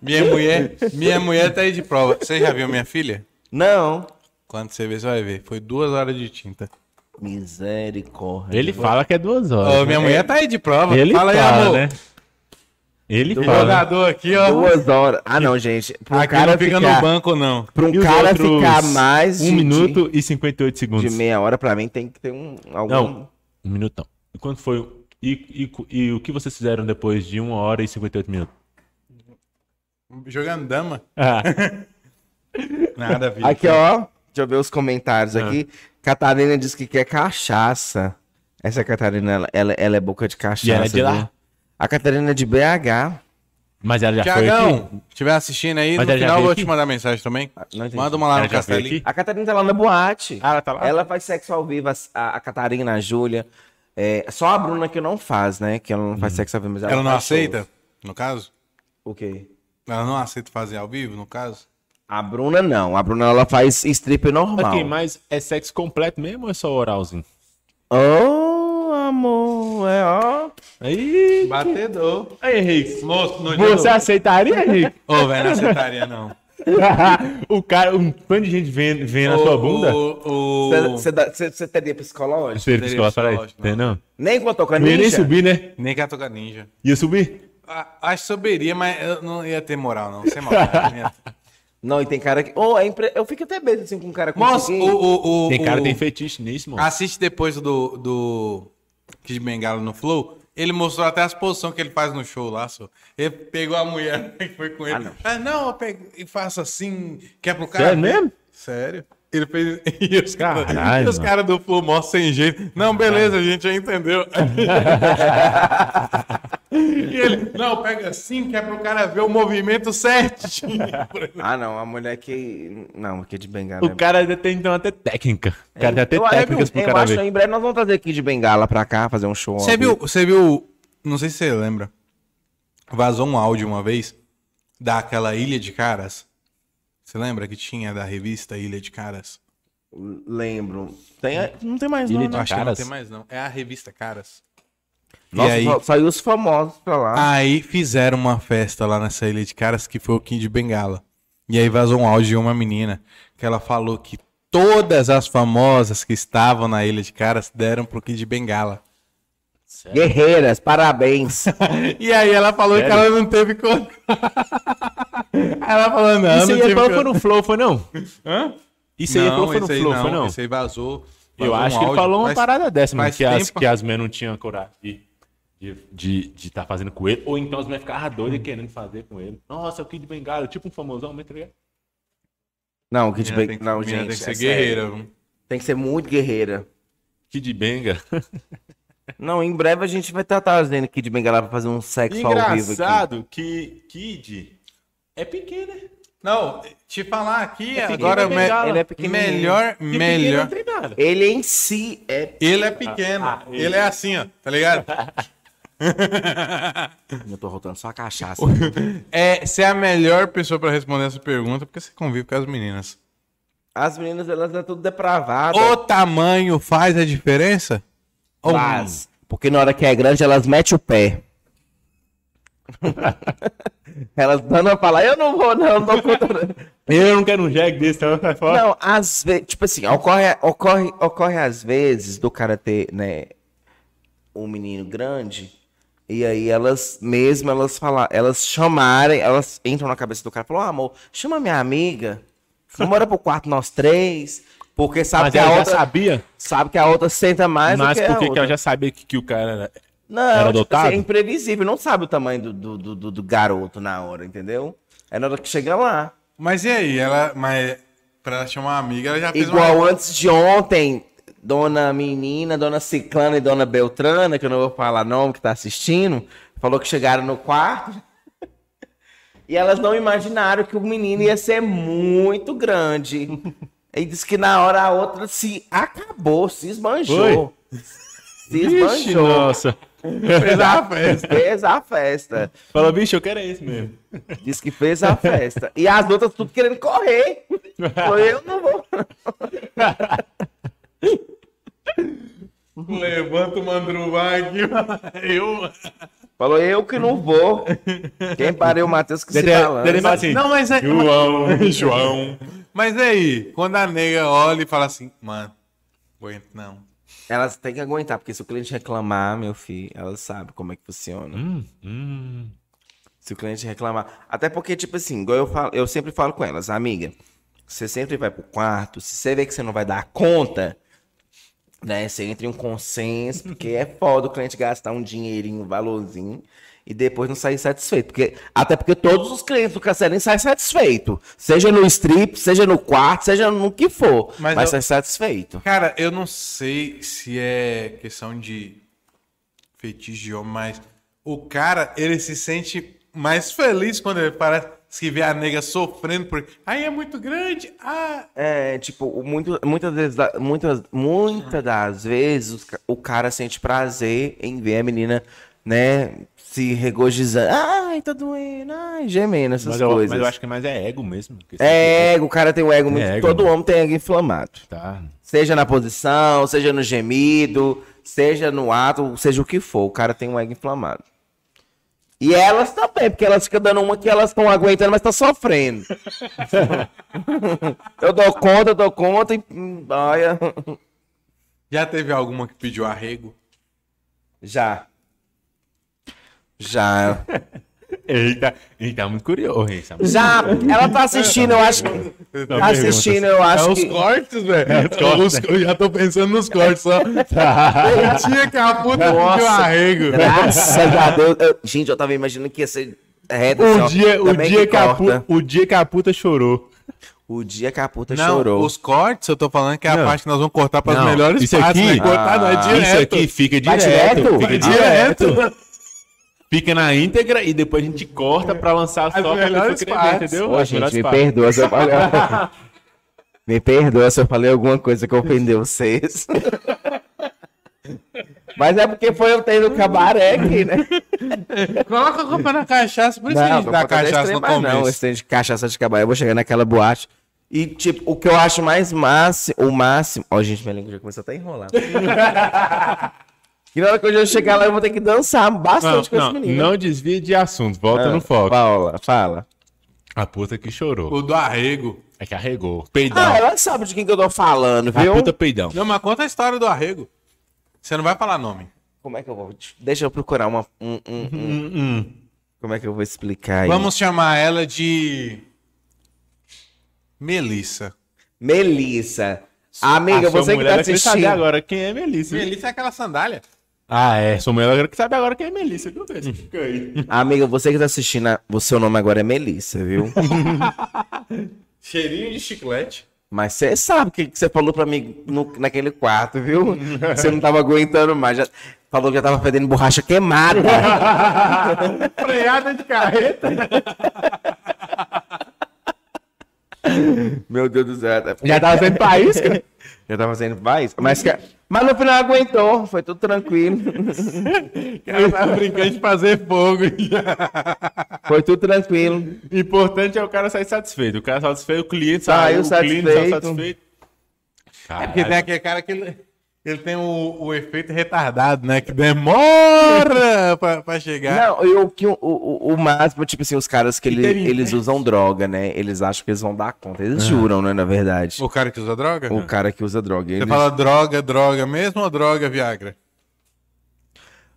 Minha mulher, minha mulher tá aí de prova. Você já viu minha filha? Não. Quando você ver, você vai ver. Foi duas horas de tinta. Misericórdia. Ele fala que é duas horas. Ô, minha mulher tá aí de prova. Ele Fala aí, fala, amor. né? Ele O fala. jogador aqui, ó. Duas horas. Ah, não, gente. Pra um Aqui cara não fica ficar, no banco, não. pra um cara ficar mais Um de, minuto e 58 de, segundos. de meia hora, pra mim, tem que ter um... Algum... Não, um minuto não. E quanto foi? E, e, e o que vocês fizeram depois de 1 hora e 58 minutos? Jogando dama. Ah, [laughs] Nada, filho. Aqui, ó. Deixa eu ver os comentários aqui. Catarina diz que quer cachaça. Essa Catarina, ela, ela, ela é boca de cachaça. E ela é de lá? viu? A Catarina é de BH. mas ela já foi aqui? Tiagão, estiver assistindo aí, Mas no final eu vou aqui? te mandar mensagem também. Não entendi. Manda uma lá Ela no Castelinho. A Catarina tá lá na boate. Ah, ela tá lá? Ela faz sexo ao vivo, a, a Catarina, a Júlia. É, só a Bruna que não faz, né? Que ela não faz sexo ao vivo. Mas ela, Ela não aceita, shows. no caso? O quê? Ela não aceita fazer ao vivo, no caso? A Bruna não. A Bruna ela faz strip normal. Ok, mas é sexo completo mesmo ou é só oralzinho? Oh, amor, é ó. Aí, Batedor. aí Henrique. Moço, no Você aceitaria, Henrique? Ô, velho, não aceitaria, não. [laughs] o cara, um tanto de gente vendo, vendo a sua bunda? O, o... Você teria psicológico? Aí. psicológico, Tem não? Nem quando toca Não ia nem ninja? subir, né? Nem Catoca Ninja. Ia subir? Ah, Acho que soberia, mas eu não ia ter moral, não. Sem maldade. Não e tem cara que. Oh, é impre... Eu fico até besta assim com um cara Moço, conseguir. o, o, o, Tem cara o- que tem fetiche nisso, mano. Assiste depois do, do Kid Bengala no Flow. Ele mostrou até as posições que ele faz no show lá, só. Ele pegou a mulher [laughs] e foi com ele. Ah, não, eu pego e faço assim, que é pro cara. Sério mesmo? Sério. Ele fez. [laughs] E os caras caras do Flow mó sem jeito. Não, beleza, a gente já entendeu. [laughs] e ele, não, pega assim, que é pro cara ver o movimento certinho. [laughs] Ah, não, a mulher que. Não, que de bengala. O cara ainda tem então até técnica. O cara tem até eu, eu, técnicas pro eu cara acho que ver. em breve nós vamos trazer aqui de bengala pra cá, fazer um show. Você viu, você viu, não sei se você lembra, vazou um áudio uma vez daquela Ilha de Caras. Você lembra que tinha da revista Ilha de Caras? Lembro. Tem, não tem mais Ilha não, de né? Acho que não Caras? tem mais não. É a revista Caras. Nossa, e aí, saiu os famosos pra lá. aí fizeram uma festa lá nessa Ilha de Caras que foi o Kid Bengala. E aí vazou um áudio de uma menina que ela falou que todas as famosas que estavam na Ilha de Caras deram pro Kid Bengala. Guerreiras, parabéns. [laughs] E aí ela falou Sério? que ela não teve conta. [laughs] ela falou, não, Isso não aí tive ele falou conta. foi no Flow, foi não? Hã? Isso aí ele falou foi no Flow, foi não? Esse aí vazou. Eu vazou acho um que ele áudio. falou uma parada dessa, faz que as, que as mulheres não tinham coragem de de de de tá fazendo com ele, ou então as mulheres ficavam doidas querendo fazer com ele. Nossa, é o Kid Bengala, tipo um famosão, mas tá? Não, que de Menina beng... tem, Não, gente. tem que ser é sério. guerreira. viu? Tem que ser muito guerreira. Kid Benga. [laughs] Não, em breve a gente vai estar trazendo de bengala pra fazer um sexo ao vivo aqui. Engraçado que Kid é pequeno, né? Não, te falar aqui É agora pequeno, me-. Ele é melhor, pequeno melhor. nada. Ele em si é. Ele é pequeno. Ah, ah, ele é assim, ó, tá ligado? [laughs] Eu tô rotando só a cachaça. É, você é a melhor pessoa pra responder essa pergunta porque você convive com as meninas. As meninas, elas é tudo depravada. O tamanho faz a diferença? Faz. Porque na hora que é grande, elas metem o pé. [laughs] elas dando a falar, eu não vou, não, não dou conta. não." Eu não quero um jegue desse, então sai fora. Não, às vezes, tipo assim, ocorre, ocorre, ocorre às vezes do cara ter, né, um menino grande, e aí elas mesmo, elas falar, elas chamarem, elas entram na cabeça do cara e falam, "Ô, amor, chama minha amiga, vamos embora pro quarto nós três, porque sabe Mas que a já outra, sabia. sabe que a outra senta mais Mas do que por a outra. ela já sabia que, que o cara era... Não, Era tipo assim, é imprevisível, não sabe o tamanho do, do, do- do- do garoto na hora, entendeu? É na hora que chega lá. Mas e aí? Ela, mas pra ela chamar uma amiga, ela já fez Igual uma... antes de ontem, dona menina, dona Ciclana e dona Beltrana, que eu não vou falar nome, que tá assistindo, falou que chegaram no quarto. [laughs] e elas não imaginaram que o menino ia ser muito grande. E disse que na hora a outra se acabou, se esbanjou. Se Ixi, esbanjou. nossa. fez a festa. Fez a festa. Fala, bicho, eu quero esse mesmo. Disse que fez a festa. E as outras tudo querendo correr. Falou, eu não vou. Levanta o mandruvá aqui. Eu... Falou, eu que não vou. [laughs] Quem parei o Matheus que se balança. Assim, Não, mas é... João, [laughs] João. Mas aí, quando a nega olha e fala assim, mano, aguento não. Elas têm que aguentar, porque se o cliente reclamar, meu filho, elas sabem como é que funciona. Hum, hum. Se o cliente reclamar. Até porque, tipo assim, igual eu, falo, eu sempre falo com elas, amiga, você sempre vai pro quarto, se você vê que você não vai dar conta, né? Você entra em um consenso, porque é foda o cliente gastar um dinheirinho, um valorzinho, e depois não sair satisfeito. Porque, até porque todos os clientes do Cacelinho saem satisfeitos. Seja no strip, seja no quarto, seja no que for. Mas Mas, eu- sai satisfeito. Cara, eu não sei se é questão de fetiche de homem, mas o cara, ele se sente mais feliz quando ele parece que vê a nega sofrendo por. Ai, é muito grande. Ah, É, tipo, muito, muitas vezes, muitas, muitas das vezes, o cara sente prazer em ver a menina, né, se regozijando. Ai, tá doendo, ai, gemendo, essas Mas eu, coisas. mas eu acho que mais é ego mesmo. que É ego, o cara tem o ego muito. ego, todo né? homem tem ego inflamado. Tá. Seja na posição, seja no gemido, seja no ato, seja o que for, o cara tem um ego inflamado. E elas também, porque elas ficam dando uma que elas estão aguentando, mas tá sofrendo. [laughs] eu dou conta, eu dou conta e. hum, Olha. já teve alguma que pediu arrego? Já. Já. [laughs] Eita, ele tá muito curioso, hein? Já, ela tá assistindo, eu acho que. Tá assistindo, eu É acho os que. cortes, velho. É, os cortes. Os- Eu já tô pensando nos cortes só. O dia que a puta Nossa. pediu arrego. Graças a Deus. Eu- gente, eu tava imaginando que ia ser reto. assim, O ó. dia, o, dia que a puta, o dia que a puta chorou. O dia que a puta Não, chorou. os cortes, eu tô falando que é a Não. parte que nós vamos cortar para as Não, melhores isso partes, aqui- né? Cortar não é Ah, direto. Isso aqui fica Vai direto. direto? Fica Vai direto. Fica na íntegra e depois a gente corta pra lançar só pessoa querer ver, partes. entendeu? Ô, As gente, me partes. perdoa se eu [laughs] falei. me perdoa se eu falei alguma coisa que ofendeu vocês. Mas é porque foi eu ter no cabaré aqui, né? Coloca a culpa na cachaça, por isso que a Não, gente não dá cachaça no mais não. começo. Esse de cachaça de cabaré, eu vou chegar naquela boate. E, tipo, o que eu acho mais máximo, o máximo... Ó, gente, minha língua já começou até a enrolar. [laughs] que na hora que eu já chegar lá, eu vou ter que dançar Não, bastante com esse não, menino. não desvie de assunto, volta Ah, no foco. Paula, fala. A puta que chorou. O do arrego. É que arregou. Peidão. Ah, ela sabe de quem que eu tô falando, a viu? puta peidão. Não, mas conta a história do arrego. Você não vai falar nome. Como é que eu vou... Deixa eu procurar uma... um- um- um- Como é que eu vou explicar aí? Vamos chamar ela de. Melissa. Melissa. Amiga, A você que tá vai querer saber assistindo. agora quem é Melissa. Melissa é aquela sandália. Ah, é. Sua mulher agora que sabe agora quem é Melissa. Viu? Fica aí. Amiga, você que tá assistindo, a- o seu nome agora é Melissa, viu? [laughs] Cheirinho de chiclete. Mas você sabe o que que você falou pra mim no- naquele quarto, viu? Você não tava aguentando mais. Já, falou que já tava fedendo borracha queimada. [laughs] Freada de carreta. Meu Deus do céu. Já tava sendo país, cara. Já tava fazendo mais. Mas, que- mas no final aguentou, foi tudo tranquilo. [laughs] Ela tava brincando de fazer fogo. [laughs] Foi tudo tranquilo. Importante é o cara sair satisfeito. O cara satisfeito, o cliente Saiu saiu, o cliente saiu satisfeito. satisfeito. É porque tem aquele cara que ele, tem o, o efeito retardado, né? Que demora [laughs] pra, pra chegar. Não, e o, que o, o, o máximo, tipo assim, os caras que ele- eles usam droga, né? Eles acham que eles vão dar conta. Eles juram, né, na verdade. O cara que usa droga? O cara que usa droga. Você Ele... fala droga, droga mesmo ou droga, Viagra?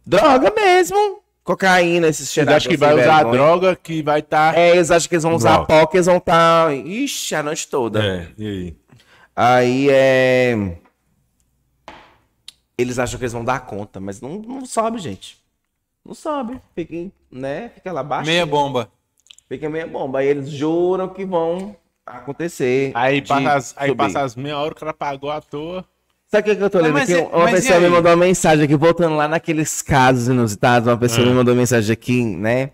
Droga mesmo. Cocaína, esses cheiradores acham que vai usar droga que vai estar. É, eles acham que eles vão usar Droga. pó, que eles vão estar. Ixi, a noite toda. É, e aí? Aí é. Eles acham que eles vão dar conta, mas não, não sobe, gente. Não sobe. Fiquem, né? Fica lá abaixo. Meia bomba. Fica meia bomba. Aí eles juram que vão acontecer. Aí passa, as, aí passa as meia hora, o cara pagou à toa. Sabe o que, que eu tô lendo Mas aqui? e- Uma pessoa me mandou uma mensagem aqui, voltando lá naqueles casos inusitados, uma pessoa Ah. me mandou uma mensagem aqui, né?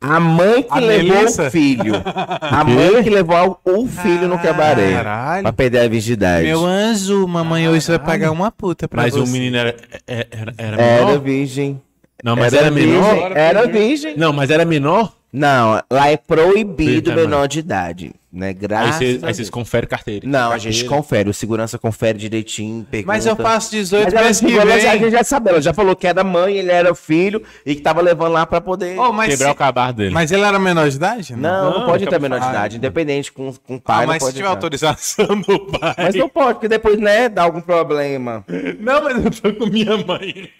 A mãe que A levou Melissa? o filho. A mãe que levou o filho no cabaré. Caralho. Pra perder a virgindade. Meu anjo, mamãe hoje vai pagar uma puta pra Mas você. o menino era, era, era, era Era menor? virgem. Não, mas era, menor? virgem. Era virgem. Não, mas era menor? Não, lá é proibido menor de idade. Né? Aí Graças aí Deus. vocês conferem carteira. Não, a gente confere. O segurança confere direitinho. Pergunta. Mas eu faço 18 Mas ela, meses que já- a vem. gente já sabe, ela já falou que era mãe, ele era filho e que tava levando lá pra poder. Oh, mas, Quebrar se- o cabarro dele. mas ele era menor de idade? não, não, Não, pode de menor de idade, independente com, com o pai. Ah, não mas se tiver entrar. autorização do pai. Mas não pode, porque depois, né, dá algum problema. Não, mas eu tô com minha mãe.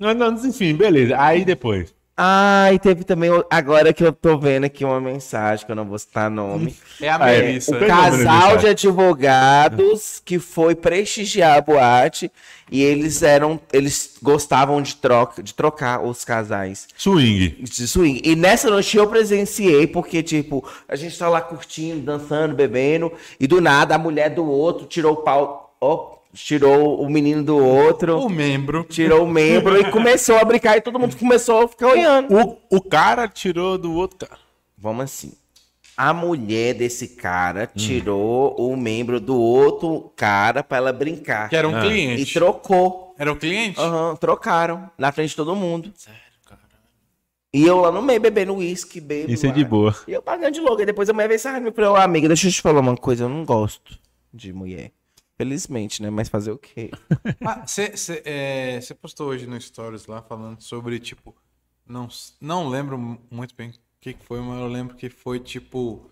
Não, não, enfim, beleza. Aí depois. Ah, e teve também, agora que eu tô vendo aqui uma mensagem, que eu não vou citar nome. É a Ah, é. Melissa. O casal de advogados que foi prestigiar a boate e eles eram, eles gostavam de, troca, de trocar os casais. Swing. de swing. E nessa noite eu presenciei, porque, tipo, a gente tá lá curtindo, dançando, bebendo, e do nada a mulher do outro tirou o pau, ó, tirou o menino do outro, O membro. tirou o membro e começou a brincar e todo mundo começou a ficar olhando. O, o cara tirou do outro cara. Vamos assim. A mulher desse cara Hum. tirou o membro do outro cara pra ela brincar. Que era um Ah. E cliente. trocou. Era o cliente? Aham, trocaram. Na frente de todo mundo. Sério, cara. E eu lá no meio bebendo uísque, bebo. Isso é de boa. E eu pagando de louco. E depois a mulher veio e falou, "Ô, amiga, deixa eu te falar uma coisa. Eu não gosto de mulher. Felizmente, né? Mas fazer o quê? [laughs] Você postou hoje no Stories lá falando sobre, tipo, não, não lembro mu- muito bem o que, foi, mas eu lembro que foi, tipo,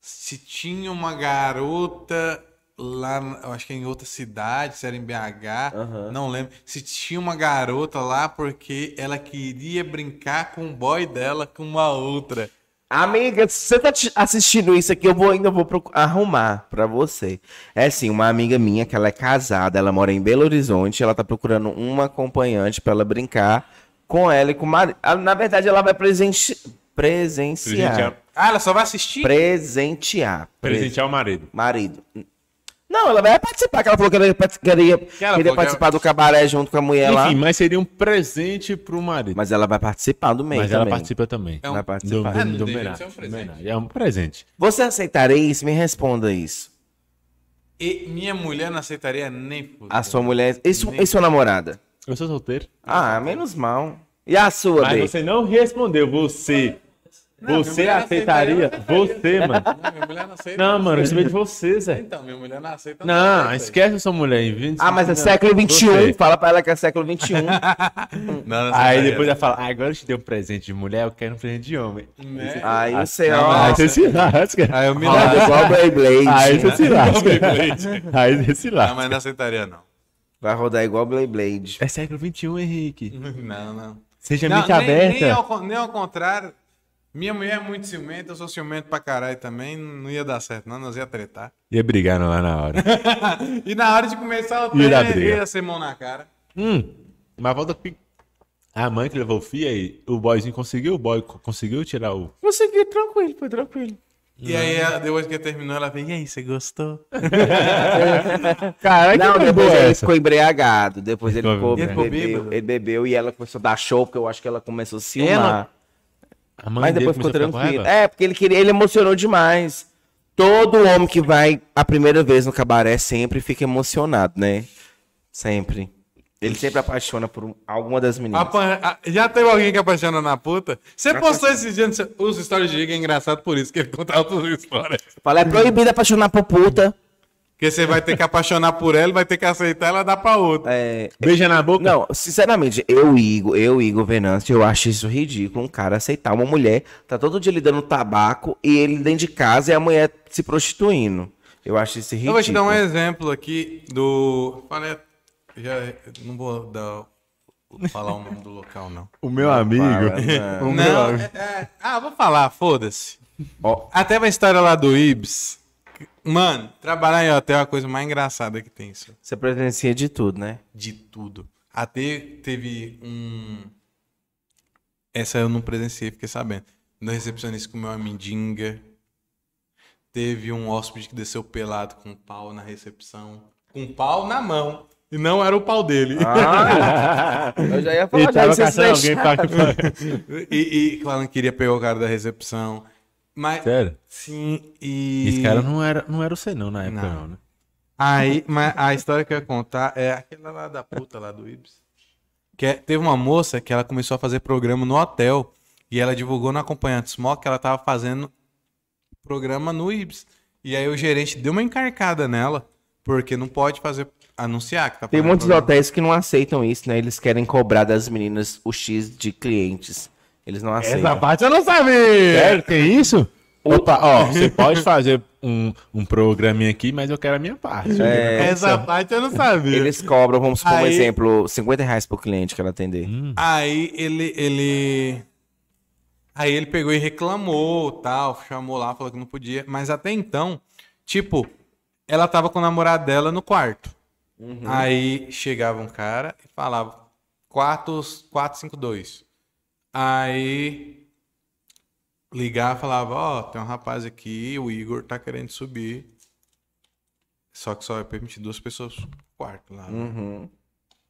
se tinha uma garota lá, eu acho que em outra cidade, se era em BH, Aham. não lembro, se tinha uma garota lá porque ela queria brincar com o boy dela com uma outra. Amiga, se você tá assistindo isso aqui, eu vou ainda vou arrumar pra você. É assim, uma amiga minha que ela é casada, ela mora em Belo Horizonte, ela tá procurando uma acompanhante pra ela brincar com ela e com o marido. Na verdade, ela vai presenci... presenciar. Presentear, Ah, ela só vai assistir? Presentear. Pre- presentear o marido. Marido. Não, ela vai participar, que ela falou que ela queria, ela queria participar ela- do cabaré junto com a mulher lá. Enfim, mas seria um presente pro marido. Mas ela vai participar do meio Mas ela também. participa também. É um- Vai Do, participar. do, É, do de homenagem, ser um presente. É um presente. Você aceitaria isso? Me responda isso. E minha mulher não aceitaria nem por. A sua mulher. E, su- e sua namorada? Eu sou solteiro. Ah, menos mal. E a sua, Mas Bê? você não respondeu. Você. Não, você não aceitaria? Você, mano. Não, minha mulher não aceita. Não, mano, eu respeito de você, Zé. Então, minha mulher não aceita. Não, aceita. esquece sua mulher em 20 Ah, mas é não, século XXI. você. Fala pra ela que é século XXI. [laughs] Não, não Aí depois ela fala, ah, agora eu te dei um presente de mulher, eu quero um presente de homem. Né? Aí você, não, ó. Aí você se lasca. Aí eu me lasco. igual Beyblade. Aí você se lasca. Aí você se Não, lasca. mas não aceitaria, não. Vai rodar igual Beyblade. É século XXI, Henrique. [laughs] Não, não. Seja Não, mente aberta. Nem ao, con- nem ao contrário. Minha mulher é muito ciumenta, eu sou ciumento pra caralho também. Não ia dar certo, não. Nós ia tretar. [laughs] Ia brigar lá na hora. e na hora de começar o Ia treino, briga. ia ser mão na cara. hum, mas volta que a mãe que levou o filho aí, o boyzinho conseguiu, o boy co- conseguiu tirar o... Consegui, tranquilo, foi tranquilo. E aí, ela- depois que terminou, ela veio, e aí, você gostou? [laughs] Caralho, Não, depois boa ele essa. ficou embriagado. Depois ele ficou, Ele ficou bebeu, bêbado. ele bebeu e ela começou a dar show, porque eu acho que ela começou a ciumar. Ela- Mas depois ficou tranquilo. É, porque ele queria, ele emocionou demais. Todo homem que vai a primeira vez no cabaré sempre fica emocionado, né? Sempre. Ele sempre apaixona por um- alguma das meninas. Apa- Já teve alguém que apaixona na puta? Você postou esses dias os stories de Giga, é engraçado por isso, que ele contava todas as histórias. Fala, é proibido apaixonar por puta. Porque você vai ter que apaixonar por ela, vai ter que aceitar ela dar pra outra. É, Beija na boca? Não, sinceramente, eu, Igor, eu, Igor Venâncio, eu acho isso ridículo. Um cara aceitar uma mulher, tá todo dia lhe dando tabaco e ele dentro de casa e a mulher se prostituindo. Eu acho isso ridículo. Eu vou te dar um exemplo aqui do. Falei, já, não vou dar, falar o nome do local, não. O meu amigo. Não. [laughs] O meu Não, amigo. é- é- ah, vou falar, foda-se. Ó, Até uma história lá do Ibs. Mano, trabalhar em hotel é a coisa mais engraçada que tem, isso. você presencia de tudo, né? De tudo. Até teve um. Essa eu não presenciei, fiquei sabendo. No recepcionista comeu uma mendiga. Teve um hóspede que desceu pelado com um pau na recepção. Com um pau na mão. E não era o pau dele. Ah, eu já ia falar, já isso é alguém pra... e, e falando que queria pegar o cara da recepção. Mas. Sério? Sim, e. Esse cara não era, não era o C não na época, Não. não, né? Aí, mas a história que eu ia contar é aquela lá da puta lá do Ibs. Que é- teve uma moça que ela começou a fazer programa no hotel. E ela divulgou no acompanhante Smoke que ela tava fazendo programa no Ibs. E aí o gerente deu uma encarcada nela, porque não pode fazer anunciar que tá Tem muitos programa. hotéis que não aceitam isso, né? Eles querem cobrar das meninas o X de clientes. Eles não aceitam. parte eu não sabia. Sério, tem isso? Opa, ó, você pode fazer um, um programinha aqui, mas eu quero a minha parte. Essa parte eu não sabia. Eles cobram, vamos supor um Aí- exemplo, 50 reais por cliente que ela atender. Aí ele, ele. Aí ele pegou e reclamou, tal, chamou lá, falou que não podia. Mas até então, tipo, ela tava com o namorado dela no quarto. Aí chegava um cara e falava quartos 452. Aí ligava e falava, ó, tem um rapaz aqui, o Igor tá querendo subir. Só que só é permitido duas pessoas pro quarto lá. né? Uhum.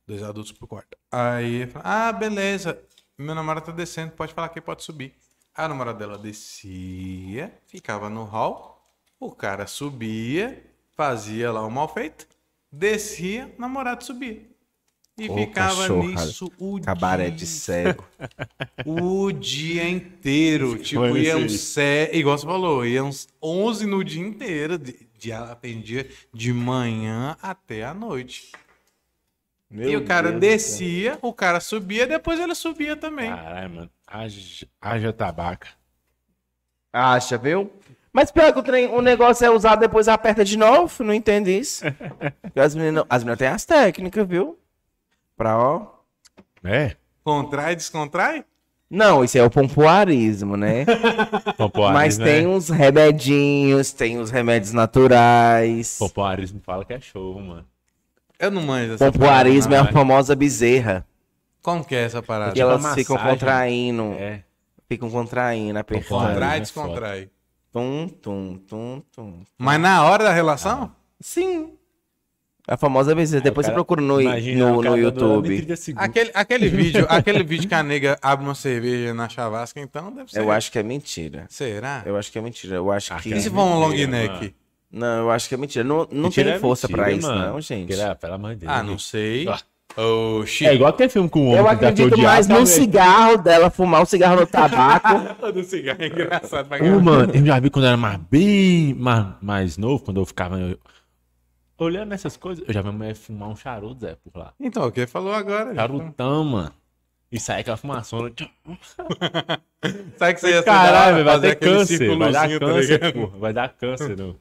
Dois adultos pro quarto. Aí, falou, ah, beleza. Meu namorado tá descendo, pode falar que pode subir. A namorada dela descia, ficava no hall, o cara subia, fazia lá o mal feito, descia, o namorado subia. E Ô, ficava cachorra. nisso o Cabaré dia, de cego. [laughs] o dia inteiro. Tipo, Foi ia uns, se... igual você falou, ia uns 11 no dia inteiro. De, de, atendia de manhã até a noite. e o cara descia, o cara subia, depois ele subia também. Caralho, mano. Haja, haja tabaca. Acha, viu? Mas pior que o, trem, o negócio é usado depois aperta de novo, não entendo isso. [laughs] As meninas, as meninas têm as técnicas, viu? Pra ó. É. Contrai, descontrai? Não, isso é o pompoarismo, né? [laughs] Pompoarismo, Mas tem né? uns remedinhos, tem os remédios naturais. Pompoarismo fala que é show, mano. Eu não manjo essa Pompoarismo é parada, a famosa bezerra. Como que é essa parada? Que elas uma ficam contraindo. É. Ficam contraindo, apertando. Pompoarismo. Contrai, é descontrai. Tum, tum, tum, tum. Mas na hora da relação? Sim. A famosa bezerra. Depois você Cara, procura no, imagina no, no durante YouTube. 30 segundos. Aquele, aquele vídeo, aquele vídeo que a nega abre uma cerveja na chavasca, então deve ser. Eu acho que é mentira. Será? Eu acho que é mentira. Eu acho que. E se for um long neck? mano. Não, eu acho que é mentira. Não, não Mentira tem é força mentira, pra isso, mano. não, gente. Mentira, pelo amor de Deus. Ah, não sei. Ah. Oxi. É igual aquele filme com o homem Eu que dá acredito mais no tá, cigarro dela, fumar o cigarro no tabaco. [laughs] do cigarro é engraçado pra mano, eu já vi quando eu era mais bem mais, mais novo, quando eu ficava eu- olhando essas coisas, eu já vi a mulher fumar um charuto, Zé, por lá. Então, o que falou agora? Charutão, mano. E sai aquela fumaçona. [laughs] Sabe que você ia Caralho, vai ter aquele câncer. Vai dar tá câncer, ligado? porra. Vai dar câncer, não.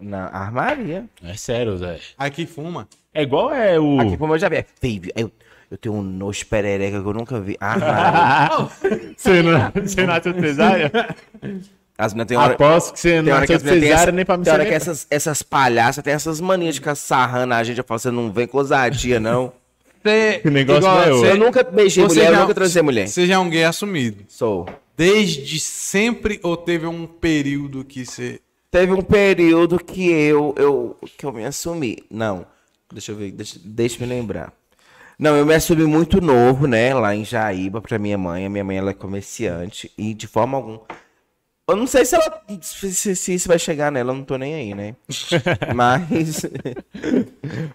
Na armaria. É sério, Zé. Aqui fuma. É igual é o. Aqui como eu já vi. Baby, eu, eu tenho um nojo perereca que eu nunca vi. Armaria. [laughs] Você não, você nasceu cesárea? [laughs] As meninas têm hora. Aposto que você Tem hora que as cesárea essa, nem pra me tem hora que essas, essas palhaças têm essas manias de ficar sarrando a gente. Eu falo, você não vem com ousadia, não. [laughs] Você, Que negócio igual, é você- Eu nunca beijei você mulher, eu já- nunca transei mulher. Você já é um gay assumido. Sou. Desde sempre ou teve um período que você. Teve um período que eu, eu, que eu me assumi. Não, deixa eu ver, deixa, deixa eu me lembrar. Não, eu me assumi muito novo, né, lá em Jaíba, pra minha mãe. A minha mãe, ela é comerciante e de forma alguma... Eu não sei se ela, se, se- isso vai chegar nela, eu não tô nem aí, né? [laughs] Mas,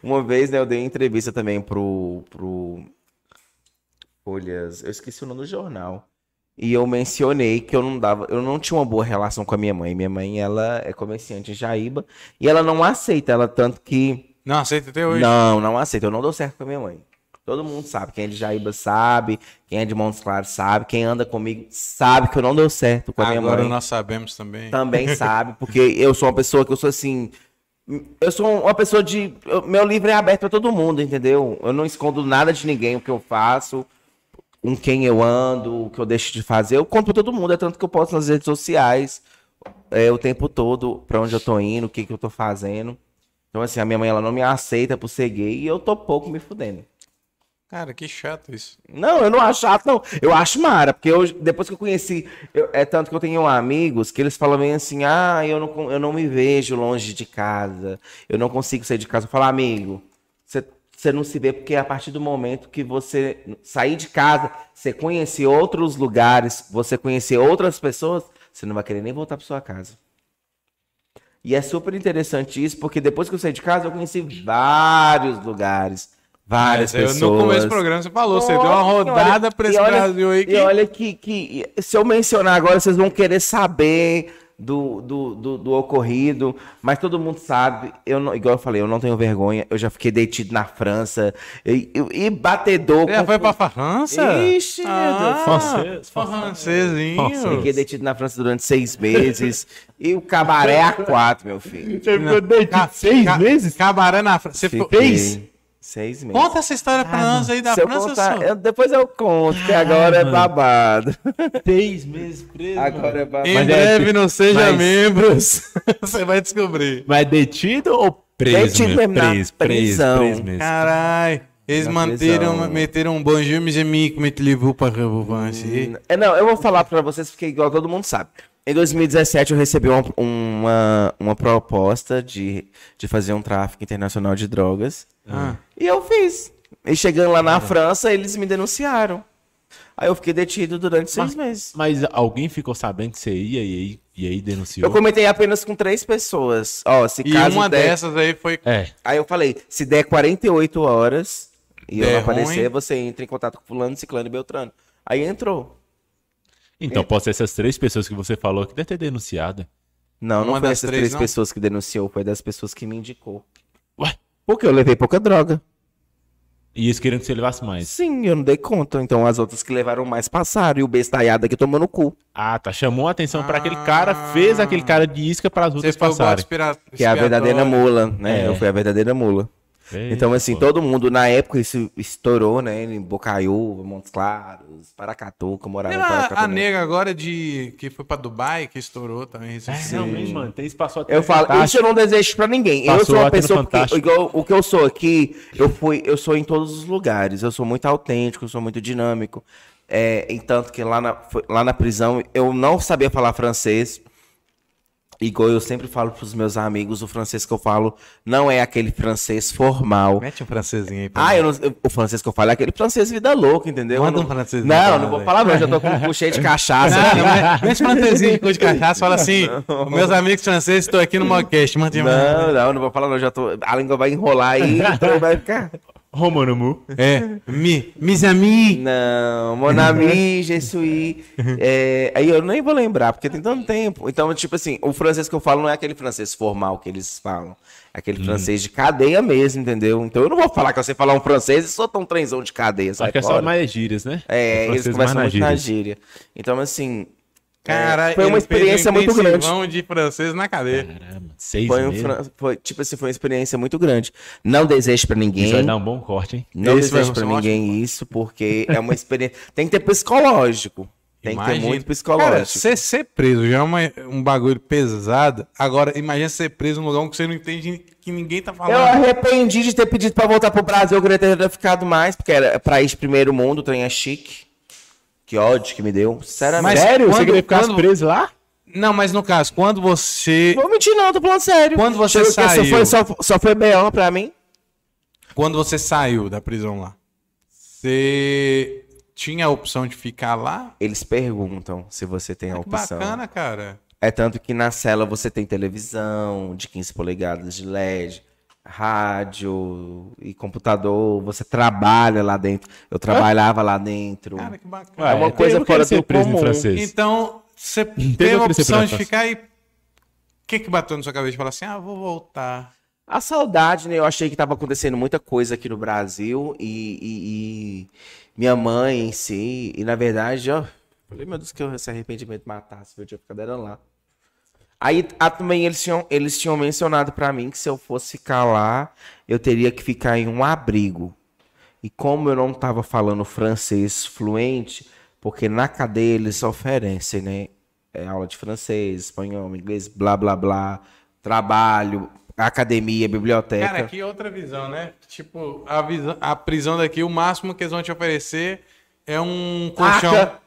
uma vez, né, eu dei entrevista também pro, pro Folhas, eu esqueci o nome do jornal. E eu mencionei que eu não dava, eu não tinha uma boa relação com a minha mãe. Minha mãe, ela é comerciante em Jaíba e ela não aceita, ela tanto que Não aceita até hoje. não, não aceita. Eu não dou certo com a minha mãe. Todo mundo sabe, quem é de Jaíba sabe, quem é de Montes Claros sabe, quem anda comigo sabe que eu não dou certo com a minha Agora mãe. nós sabemos também. Também [laughs] sabe, porque eu sou uma pessoa que eu sou assim, eu sou uma pessoa de, eu- meu livro é aberto pra todo mundo, entendeu? Eu não escondo nada de ninguém o que eu faço com quem eu ando, o que eu deixo de fazer, eu conto pra todo mundo, é tanto que eu posto nas redes sociais é, o tempo todo pra onde eu tô indo, o que, que eu tô fazendo. Então, assim, a minha mãe ela não me aceita por ser gay e eu tô pouco me fudendo. Cara, que chato isso. Não, eu não acho chato, não. Eu acho mara, porque eu, depois que eu conheci, eu- é tanto que eu tenho amigos que eles falam bem assim, ah, eu não, eu não me vejo longe de casa, eu não consigo sair de casa. Eu falo, amigo, você, você não se vê porque a partir do momento que você sair de casa, você conhecer outros lugares, você conhecer outras pessoas, você não vai querer nem voltar para sua casa. E é super interessante isso, porque depois que eu saí de casa, eu conheci vários lugares, várias Mas eu- pessoas. no começo do programa você falou, você deu uma Nossa, rodada e esse olha- Brasil aí que. E olha que, que se eu mencionar agora, vocês vão querer saber do, do, do, do ocorrido, mas todo mundo sabe, eu não, igual eu falei, eu não tenho vergonha, eu já fiquei detido na França, e, e, e batedor. Você com- foi pra França? Ixi, meu Deus. Francês, francesinho. Fiquei detido na França durante seis meses, e o cabaré a quatro, meu filho. Você ficou detido seis meses? Cabaré na França. Você Fez? Seis meses. Conta essa história pra nós aí da Se eu França, contar- só. eu- depois eu conto, que agora é mano. babado. Seis meses preso. Agora é babado. Em Mas é- breve não seja mas- membros. [laughs] Você vai descobrir. Mas detido ou preso? Detido na preso, preso, prisão. preso mesmo. Caralho. Eles Na manteram, prisão. meteram um bonjour, mes amis, como te levou para Revanche. É, não, eu vou falar pra vocês porque igual todo mundo sabe. Em 2017 eu recebi uma, uma, uma proposta de, de fazer um tráfico internacional de drogas. Ah. E eu fiz. E chegando lá na França, eles me denunciaram. Aí eu fiquei detido durante seis meses. Mas alguém ficou sabendo que você ia e aí, e aí denunciou? Eu comentei apenas com três pessoas. Ó, se E caso uma der... dessas aí foi. É. Aí eu falei, se der 48 horas e eu Der não aparecer, ruim. você entra em contato com fulano, ciclano e beltrano. Aí entrou. Então pode ser essas três pessoas que você falou que deve ter denunciado. Não, não Uma foi das essas três, três não? pessoas que denunciou, foi das pessoas que me indicou. Ué? Porque eu levei pouca droga. E eles queriam que você levasse mais. Sim, eu não dei conta. Então as outras que levaram mais passaram. E o bestalhado aqui tomou no cu. Ah, tá. Chamou a atenção pra aquele cara, fez aquele cara de isca para as outras passarem. Que é a verdadeira mula, né? É. Eu fui a verdadeira mula. Eita, Então, assim, pô. todo mundo, na época, isso estourou, né? Em Bocaiúva, Montes Claros, Paracatu, que eu morava em Tem a, Paracatu. a nega agora de que foi pra Dubai, que estourou também É, recentemente. realmente, mano. Tem espaço até Eu falo, isso eu não desejo pra ninguém. eu Passou sou uma pessoa porque, igual o que eu sou aqui, eu fui, eu sou em todos os lugares. Eu sou muito autêntico, eu sou muito dinâmico. É, em tanto que lá na, lá na prisão eu não sabia falar francês. Igual eu sempre falo pros meus amigos, o francês que eu falo não é aquele francês formal. Mete um francesinho aí pra Ah, eu não, eu- o francês que eu falo é aquele francês vida louca, entendeu? Manda um francesinho Não, pra não vou falar, não. Eu já tô com o cu cheio de cachaça. Não, não, mas- mete francesinho de cachaça, fala assim, meus amigos franceses, estou aqui no Mockcast, manda Não, não, não vou falar, não. Já tô, a língua vai enrolar aí, [laughs] então vai ficar. Romano Mu. É, mi, mis amis. Não, mon ami, je suis. É, aí eu nem vou lembrar, porque tem tanto tempo. Então, tipo assim, o francês que eu falo não é aquele francês formal que eles falam. É aquele Hum. francês de cadeia mesmo, entendeu? Então eu não vou falar que eu sei falar um francês e sou tão trenzão de cadeia, Acho que é só mais gírias, né? É, O eles mais muito na gírias. gíria. Então, assim. Cara, foi uma fez um experiência muito grande. de francês na cadeia. Caramba, seis Foi, um meses. fran- foi, tipo assim, foi uma experiência muito grande. Não desejo pra ninguém. Isso vai dar um bom corte, hein? Não Esse desejo um ninguém isso, porque é uma experiência. [laughs] Tem que ter psicológico. Tem que ter Imagina. muito Cara, psicológico. você ser preso já é uma- um bagulho pesado. Agora, imagina ser preso num lugar que você não entende que ninguém tá Eu falando. arrependi de ter pedido pra voltar pro Brasil, eu queria ter ficado mais, porque era país primeiro mundo, o trem é chique. Que ódio que me deu. Sinceramente. Mas- Sério? quando- você queria ficar quando- preso lá? Não, mas no caso, quando você. Vou mentir não, tô falando sério. Quando você Chegou que Só saiu- foi, só, só foi B.O. pra mim. Quando você saiu da prisão lá, você tinha a opção de ficar lá? Eles perguntam se você tem a Que opção. bacana, cara. É tanto que na cela você tem televisão de 15 polegadas de LED, rádio e computador. Você trabalha lá dentro. Eu trabalhava lá dentro. Cara, que bacana. É uma eu coisa fora ser do preso em comum. francês. Então, você teve a opção de ficar e. O que que bateu na sua cabeça? Falar assim, ah, vou voltar. A saudade, né? Eu achei que tava acontecendo muita coisa aqui no Brasil e, e- e minha mãe em si. E na verdade, ó. Falei, meu Deus, que eu esse arrependimento matasse, eu tinha ficado era lá. Aí ah, também eles tinham, eles tinham mencionado pra mim que se eu fosse ficar lá, eu teria que ficar em um abrigo. E como eu não tava falando francês fluente, porque na cadeia eles oferecem, né? É, aula de francês, espanhol, inglês, blá blá blá, trabalho, academia, biblioteca. Cara, aqui é outra visão, né? Tipo, a, visão, a prisão daqui, o máximo que eles vão te oferecer é um colchão.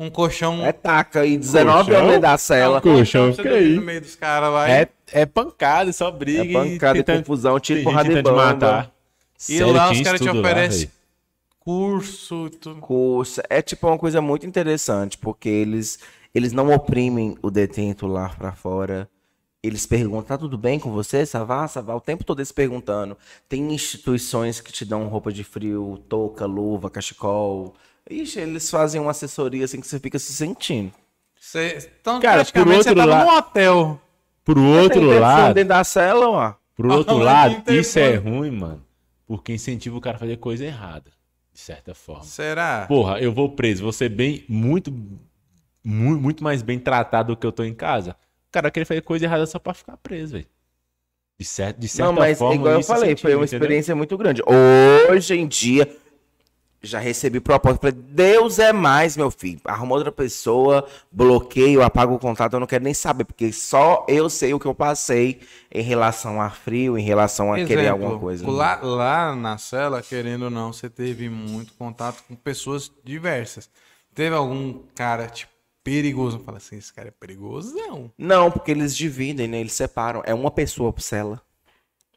Um colchão. É taca e 19 Colchão? anos dentro da É um cela. colchão, dormir aí? no meio dos caras lá. É, é pancada, só briga. É pancada e tentando- confusão, tiro, tem porrada e tentando bomba. matar. E Sério, lá os caras te oferecem curso e tudo. curso. É tipo uma coisa muito interessante, porque eles, eles não oprimem o detento lá pra fora. Eles perguntam, tá tudo bem com você? Savá, Savá? O tempo todo eles perguntando. Tem instituições que te dão roupa de frio, touca, luva, cachecol. Ixi, eles fazem uma assessoria assim que você fica se sentindo. Você, então, Cara, por praticamente você outro tá lado- num hotel. Pro outro lado, dentro da cela, ó. pro outro lado, isso é ruim, mano. Porque incentiva o cara a fazer coisa errada. De certa forma. Será? Porra, eu vou preso, vou ser bem, muito, mu- muito mais bem tratado do que eu tô em casa. O cara querer fazer coisa errada só pra ficar preso, velho. De, cer de certa Não, mas forma. igual eu falei, incentiva, foi uma entendeu? experiência muito grande. Hoje em dia, já recebi proposta. Falei, Deus é mais, meu filho. Arruma outra pessoa, bloqueio, apaga o contato, eu não quero nem saber, porque só eu sei o que eu passei em relação a frio, em relação a querer Exemplo, alguma coisa. Lá, lá na cela, querendo ou não, você teve muito contato com pessoas diversas. Teve algum cara, tipo, perigoso? Fala assim, esse cara é perigoso? Não. Não, porque eles dividem, né? Eles separam. É uma pessoa por cela.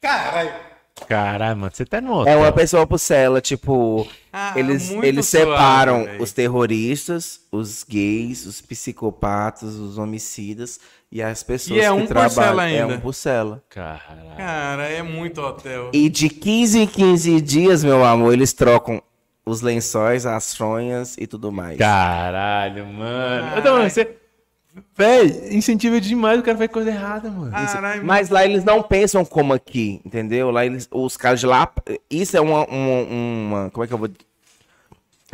Caralho. Caralho, mano, você tá no É uma hotel. pessoa por cela, tipo, Ah, eles, eles suave, separam os terroristas, os gays, os psicopatas, os homicidas e as pessoas E é que um por trabalham. É ainda. um por cela. Caralho. Cara, é muito hotel. E de 15 em 15 dias, meu amor, eles trocam os lençóis, as fronhas e tudo mais. Caralho, mano. Caralho. Então, você, Véi, incentiva demais, o cara faz coisa errada, mano. Caralho, Mas lá eles não pensam como aqui, entendeu? Lá eles, os caras de lá, isso é uma, uma, uma- como é que eu vou...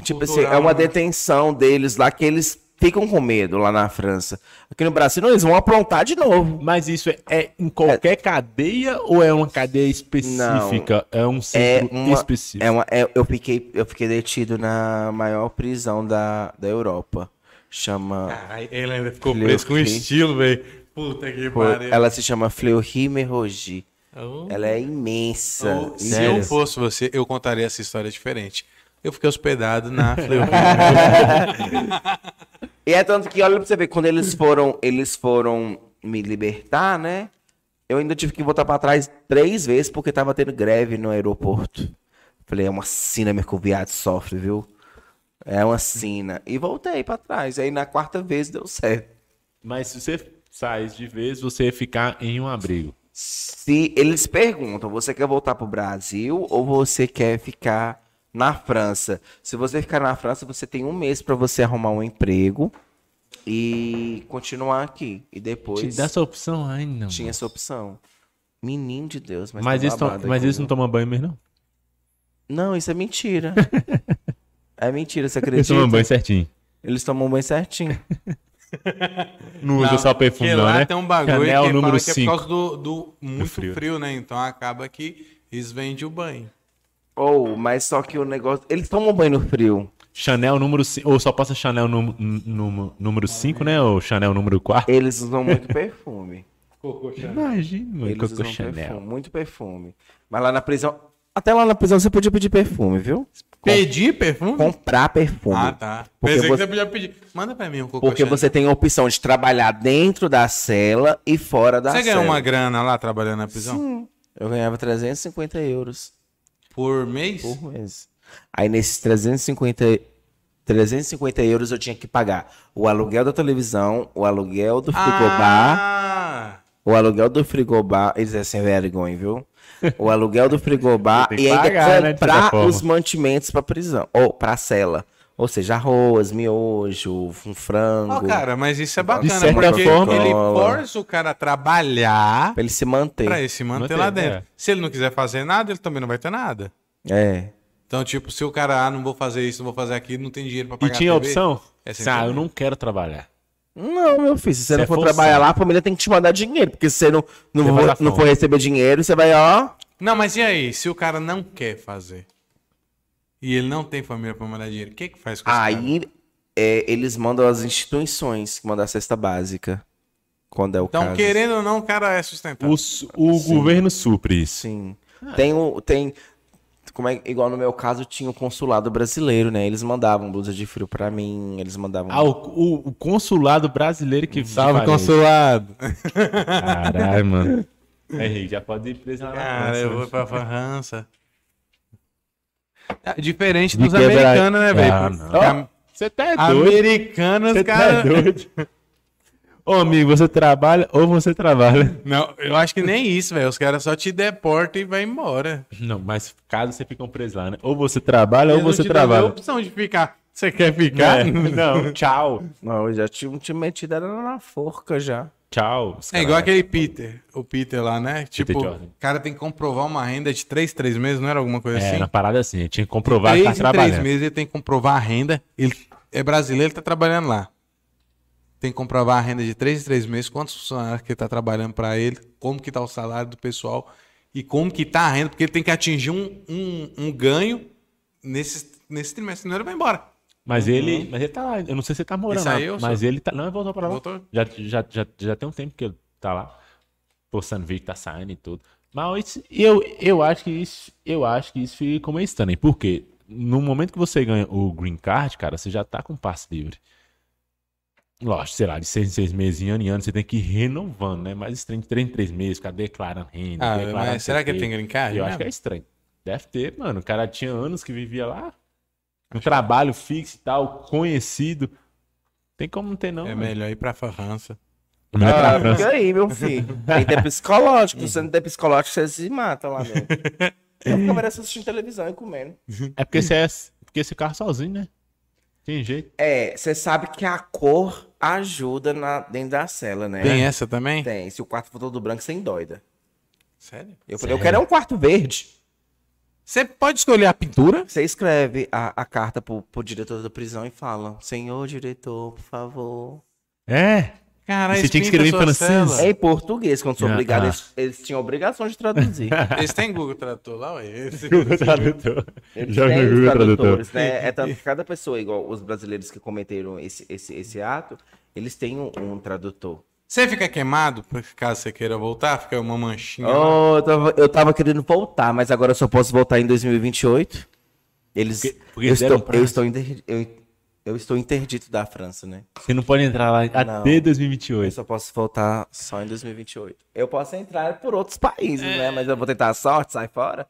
Tipo assim, Cultural, é uma né? detenção deles lá que eles ficam com medo lá na França. Aqui no Brasil, não, eles vão aprontar de novo. Mas isso é, é em qualquer cadeia ou é uma cadeia específica? É um É centro uma, específico. é uma, é- eu, fiquei, eu fiquei detido na maior prisão da, da Europa. Chama... Caralho, ele ainda ficou Fleury. preso com estilo, velho. Puta que pariu. Ela se chama Fleury-Mérogis. Oh. Ela é imensa. Eu- se Sério. eu fosse você, eu contaria essa história diferente. Eu fiquei hospedado na [laughs] Fleury. E é tanto que, olha pra você ver, quando eles foram, eles foram me libertar, né? Eu ainda tive que voltar pra trás três vezes porque tava tendo greve no aeroporto. Falei, é uma sina meu que o viado sofre, viu? É uma sina. E voltei pra trás. Aí na quarta vez deu certo. Mas se você sai de vez, você ia ficar em um abrigo. Se eles perguntam, você quer voltar pro Brasil ou você quer ficar na França? Se você ficar na França, você tem um mês pra você arrumar um emprego e continuar aqui. E depois Te dá essa opção ainda. tinha essa opção. Menino de Deus, mas, Mas, tá tão- babado mas eles não viu? tomam banho mesmo, não? Não, isso é mentira. [laughs] é mentira, você Eles acredita? tomam banho certinho. Eles tomam banho certinho. [laughs] Não usa só perfume, não, né? tem um bagulho Chanel que número fala que é por 5. causa do, do muito frio. frio. né? Então acaba que eles vendem o banho. Ou, mas só que o negócio. Eles tomam banho no frio. Chanel número 5. Ou só passa Chanel num- num- número 5, né? Ou Chanel número 4. Eles usam muito [laughs] perfume. Imagina, mano. Eles Coco usam Chanel. perfume, muito perfume. Mas lá na prisão. Até lá na prisão você podia pedir perfume, viu? Pedir perfume? Comprar perfume. Ah, tá. Porque Pensei você- que você podia pedir. Manda pra mim um cocô Porque você tem a opção de trabalhar dentro da cela e fora da Você cela. ganhou uma grana lá trabalhando na prisão? Sim. Eu ganhava 350 euros Por mês? por mês. Aí nesses 350, 350 euros eu tinha que pagar o aluguel da televisão, o aluguel do frigobar, Ah! o aluguel do frigobar. Eles é sem vergonha, viu? O aluguel do frigobar e ainda pagar, né, de comprar forma. os mantimentos pra prisão, ou pra cela. Ou seja, arroz, miojo, um frango. Ó, cara, mas isso é De bacana, certa porque forma- ele Coca-Cola. força o cara a trabalhar Pra ele se manter. pra ele se manter Manter, lá dentro. é. Se ele não quiser fazer nada, ele também não vai ter nada. É. Então, tipo, se o cara, ah, não vou fazer isso, não vou fazer aquilo, não tem dinheiro pra E pagar tinha a TV, opção? É ah, eu não quero trabalhar. Não, meu filho, se você Você não é for forçado. trabalhar lá, a família tem que te mandar dinheiro. Porque se você não, não, Você for, não for receber dinheiro, você vai, ó. Não, mas e aí? Se o cara não quer fazer e ele não tem família pra mandar dinheiro, o que que faz com cara? Aí é, eles mandam as instituições que mandam a cesta básica. Quando é o Então, caso. querendo ou não, o cara é sustentável. O, o governo supre isso. Sim. Tem o. Tem. Como é, igual no meu caso, tinha o consulado brasileiro, né? Eles mandavam blusa de frio pra mim, eles mandavam. Ah, o, o- o consulado brasileiro que Salve, consulado. Caralho, mano. É, Henrique, já pode ir preso na Cara, França, eu né? vou pra França. É Diferente De dos americanos, né, velho? Ah, Você tá é a- doido. Americanos, tá cara. é doido. [laughs] Ô, amigo, você trabalha ou você trabalha? Não, eu acho que nem isso, velho. Os caras só te deportam e vai embora. Não, mas caso você fique preso lá, né? Ou você trabalha Eles ou não você trabalha. opção de ficar. Você quer ficar? É, [laughs] não, tchau. Não, eu já tinha te metido na forca já. Tchau. É igual aquele Peter, o Peter lá, né? Tipo, o cara tem que comprovar uma renda de 3, 3 meses, não era alguma coisa É, assim? na parada assim, tinha que comprovar que 3 tá em 3 trabalhando. meses ele tem que comprovar a renda. Ele é brasileiro, ele tá trabalhando lá. Tem que comprovar a renda de 3 em 3 meses, quantos funcionários que ele tá trabalhando para ele, como que tá o salário do pessoal e como que tá a renda, porque ele tem que atingir um, um, um ganho nesse, nesse trimestre, senão ele vai embora. Mas ele, mas ele tá lá. Eu não sei se ele tá morando lá. saiu, mas só? ele tá. Não, ele voltou pra lá. Voltou? Já, já, já, já tem um tempo que ele tá lá. Postando vídeo, tá saindo e tudo. Mas eu, eu acho que isso. Eu acho que isso fica meio estranho. Por quê? No momento que você ganha o green card, cara, você já tá com passe livre. Lógico, sei lá, de seis em seis meses, em ano em ano, você tem que ir renovando, né? Mas estranho de três em três meses, ficar declarando renda. Ah, declarando mas não será que tem green card? Eu acho mesmo? que é estranho. Deve ter, mano. O cara tinha anos que vivia lá. Um trabalho fixo e tal, conhecido. Tem como não ter, não. É mano. melhor ir pra França. Melhor pra Ah, França. fica aí, meu filho. Tem que ter psicológico. Se você não tem psicológico, você se mata lá dentro. [laughs] Eu merece assistindo televisão e comendo. É porque você é porque esse carro sozinho, né? Tem jeito. É, você sabe que a cor ajuda na, dentro da cela, né? Tem essa também? Tem. Se o quarto for todo branco, você endoida. Sério? Eu falei, eu quero é um quarto verde. Você pode escolher a pintura? Você escreve a, a carta pro, pro diretor da prisão e fala: Senhor diretor, por favor. É. Caralho, você tinha que escrever em francês? cela. É em português, quando sou Ah, obrigado, ah. eles, eles tinham obrigação de traduzir. [laughs] Eles têm Google Tradutor lá, ué? Esse- Google Tradutor. Eles Joga têm Google Tradutor. tradutores, né? [laughs] É tanto que cada pessoa, igual os brasileiros que cometeram esse, esse, esse ato, eles têm um, um tradutor. Você fica queimado, por caso você queira voltar, fica uma manchinha. Oh, eu, tava, eu tava querendo voltar, mas agora eu só posso voltar em 2028. Eles. Porque- porque eu, eles deram estou, eu, estou eu, eu estou interdito da França, né? Você não pode entrar lá até Não. 2028. Eu só posso voltar só em 2028. Eu posso entrar por outros países, né? Mas eu vou tentar a sorte, sai fora.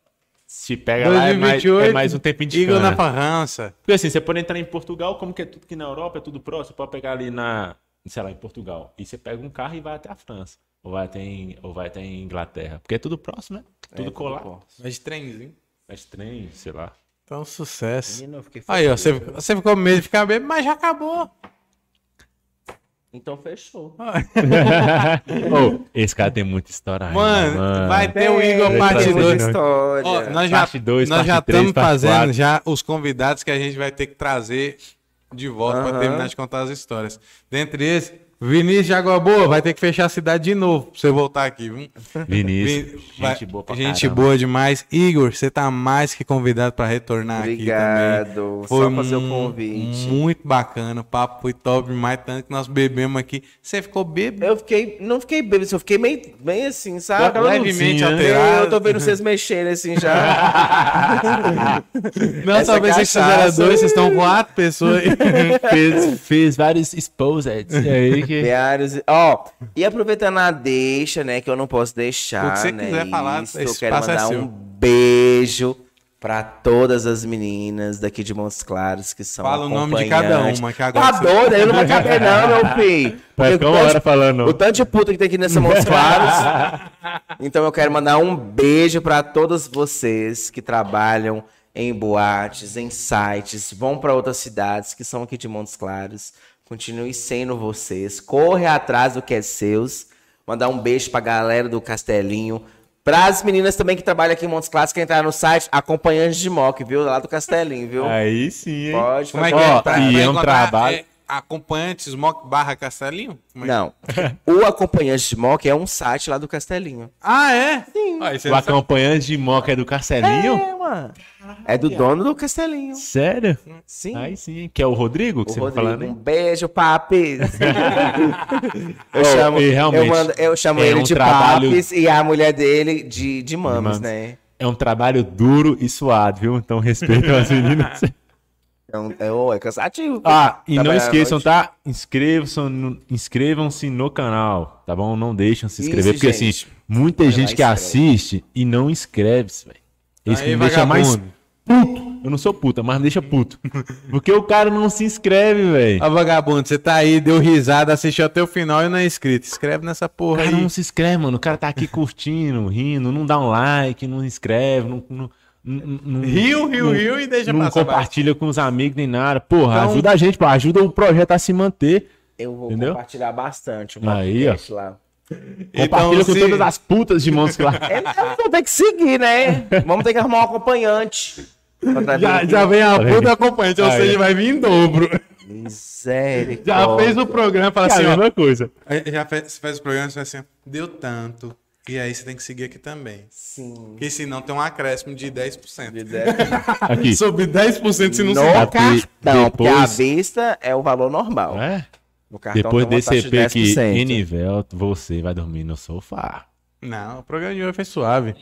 Se pega lá, é mais, 2028, é mais um tempinho de Igor na França. Porque assim, você pode entrar em Portugal, como que é tudo que na Europa, é tudo próximo, você pode pegar ali na, sei lá, em Portugal. E você pega um carro e vai até a França. Ou vai até em, ou vai até em Inglaterra. Porque é tudo próximo, né? Tudo colar. Bom. Mas de trenzinho. Mas trem, sei lá. Então, sucesso. Menino, Aí, ó, você, você ficou com medo de ficar bêbado, mas já acabou. Então fechou. [laughs] Ô, esse cara tem muita história ainda, Mano, vai ter o Igor parte muita 2. história. Ó, nós já, Parte dois, nós parte já estamos fazendo quatro. já os convidados que a gente vai ter que trazer de volta para terminar de contar as histórias. Dentre eles, Vinícius de Água Boa vai ter que fechar a cidade de novo pra você voltar aqui, viu? Vinícius, Vin- gente vai- boa pra Gente caramba. boa demais. Igor, você tá mais que convidado para retornar aqui também. Obrigado. Foi Só fazer o convite. Muito bacana, o papo foi top demais, tanto que nós bebemos aqui. Você ficou bêbado? Eu fiquei. Não fiquei bêbado, eu fiquei meio, meio assim, sabe? levemente né? alterado. Eu tô vendo vocês mexerem assim já. [laughs] Não, Essa talvez vocês fizeram dois, vocês estão quatro pessoas aí. [laughs] fez, fez vários exposeds. E aí Ó, e aproveitando a deixa, né, que eu não posso deixar, O que você né, quiser falar, isso, esse eu quero é mandar seu. um beijo pra todas as meninas daqui de Montes Claros que são Fala o nome de cada uma, que agora Tá você- doido? Aí não vai caber não, meu filho. Vai Porque ficar o uma tanto- hora falando. O tanto de puta que tem aqui nessa Montes Claros. [laughs] Então eu quero mandar um beijo pra todos vocês que trabalham em boates, em sites, vão pra outras cidades que são aqui de Montes Claros. Continue sendo vocês. Corre atrás do que é seus. Mandar um beijo pra galera do Castelinho. Pras meninas também que trabalham aqui em Montes Claros, que entrar no site, acompanhantes de mock, viu? Lá do Castelinho, viu? Aí sim, hein? Pode Como é que é? Ó, Pra- e pra é um trabalho- é, acompanhantes Mock barra Castelinho? Como é Não. [laughs] O acompanhante de mock é um site lá do Castelinho. Ah, é? Sim. O acompanhante de moca é do Carcelinho? É, mano. É do dono do Castelinho. Sério? Sim. Aí sim. Que é o Rodrigo que o você Rodrigo, tá falando, um hein? beijo, papis. [laughs] eu Oh, chamo, e realmente, eu, mando- eu chamo é ele um de trabalho- papis e a mulher dele de, de mames, mames. né? É um trabalho duro e suado, viu? Então respeitam as meninas. [laughs] É, um- é, é cansativo. Ah, e não esqueçam, tá? Inscrevam-se no, inscrevam-se no canal, tá bom? Não deixam se inscrever, Isso, porque gente. assim, muita Vai gente que assiste e não inscreve-se, velho. Isso Aí, me deixa mais puto. Eu não sou puta, mas me deixa puto. Porque o cara não se inscreve, velho. Ó, vagabundo, você tá aí, deu risada, assistiu até o final e não é inscrito. Inscreve nessa O porra cara aí. não se inscreve, mano. O cara tá aqui curtindo, rindo, não dá um like, não inscreve, não. não não- não- Riu, riu, não- riu e deixa Não passar. compartilha com os amigos nem nada. Porra, Então- ajuda a gente, pô. Ajuda o projeto a se manter. Eu vou Entendeu? compartilhar bastante o Aí, podcast lá. Compartilha com se- todas as putas de mãos claras. [laughs] É, eu vou ter que seguir, né? Vamos ter que arrumar um acompanhante. Já, já vem a puta acompanhante, ou seja, vai vir em dobro. Misericórdia. Já fez o programa, fala É a assim, ó. mesma coisa. Aí Já fez, faz o programa e fala assim, deu tanto. E aí você tem que seguir aqui também. Sim. Porque senão tem um acréscimo de 10%. De dez- [laughs] Aqui. Sobre 10% se não No cartão, porque à depois- vista é o valor normal. É? No cartão Depois desse de EP aqui, 10%. Enivel, você vai dormir no sofá. Não, o programa de hoje foi suave.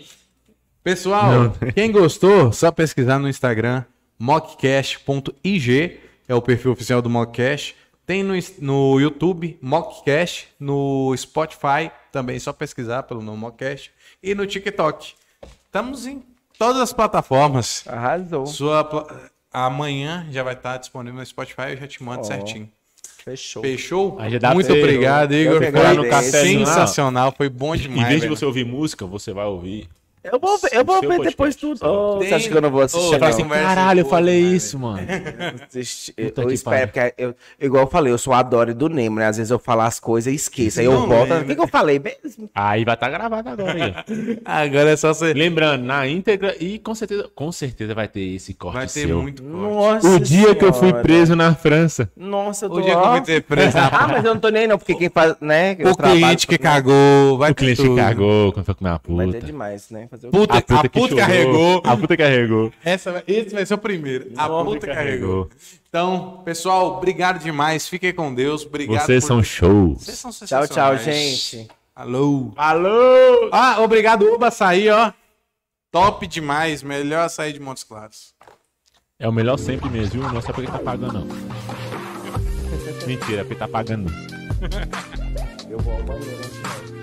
Pessoal, quem gostou, só pesquisar no Instagram, mockcast.ig, é o perfil oficial do Mockcast. Tem no, no YouTube, Mockcast, no Spotify, também só pesquisar pelo nome Mockcast, e no TikTok. Estamos em todas as plataformas. Arrasou. Sua Amanhã já vai estar disponível no Spotify, eu já te mando Ó. certinho. Fechou. Fechou? Muito você- obrigado, Igor. que Foi agradeço. sensacional, foi bom Em demais. vez de você ouvir música, você vai ouvir Eu vou ver, eu vou ver depois tudo. Oh, Tem- você acha que eu não vou assistir? Fala não? assim, caralho, eu falei cara. isso, mano. [laughs] Eu que espero, porque eu, igual eu falei, eu sou a Dory do Nemo, né? Às vezes eu falo as coisas e esqueço. Aí eu Não volto. lembra. O que, que eu falei mesmo? Aí vai estar gravado agora. [laughs] Agora é só você. Lembrando, na íntegra, e com certeza, com certeza vai ter esse corte Vai ter seu. muito corte. Nossa O dia que eu fui Senhora. preso na França. Nossa, eu tô O dia que eu fui ter preso. Ah, mas eu não tô nem aí, não, porque quem faz, né? O cliente que com- cagou, vai O cliente ter tudo. cagou quando foi comer uma Mas é puta. demais, né? Fazer o Puta, a puta, que chorou. carregou. A puta carregou. Essa, esse vai ser o primeiro. A puta carregou. carregou. Então, pessoal, obrigado demais. Fiquem com Deus. Obrigado Vocês por- são shows. Vocês são Tchau, tchau, gente. Alô. Alô! Ah, obrigado, Uba, açaí, ó. Top demais. Melhor açaí de Montes Claros. É o melhor sempre mesmo, viu? Não é só porque tá pagando, não. Mentira, é porque tá pagando. [laughs] Eu vou ao banheiro não.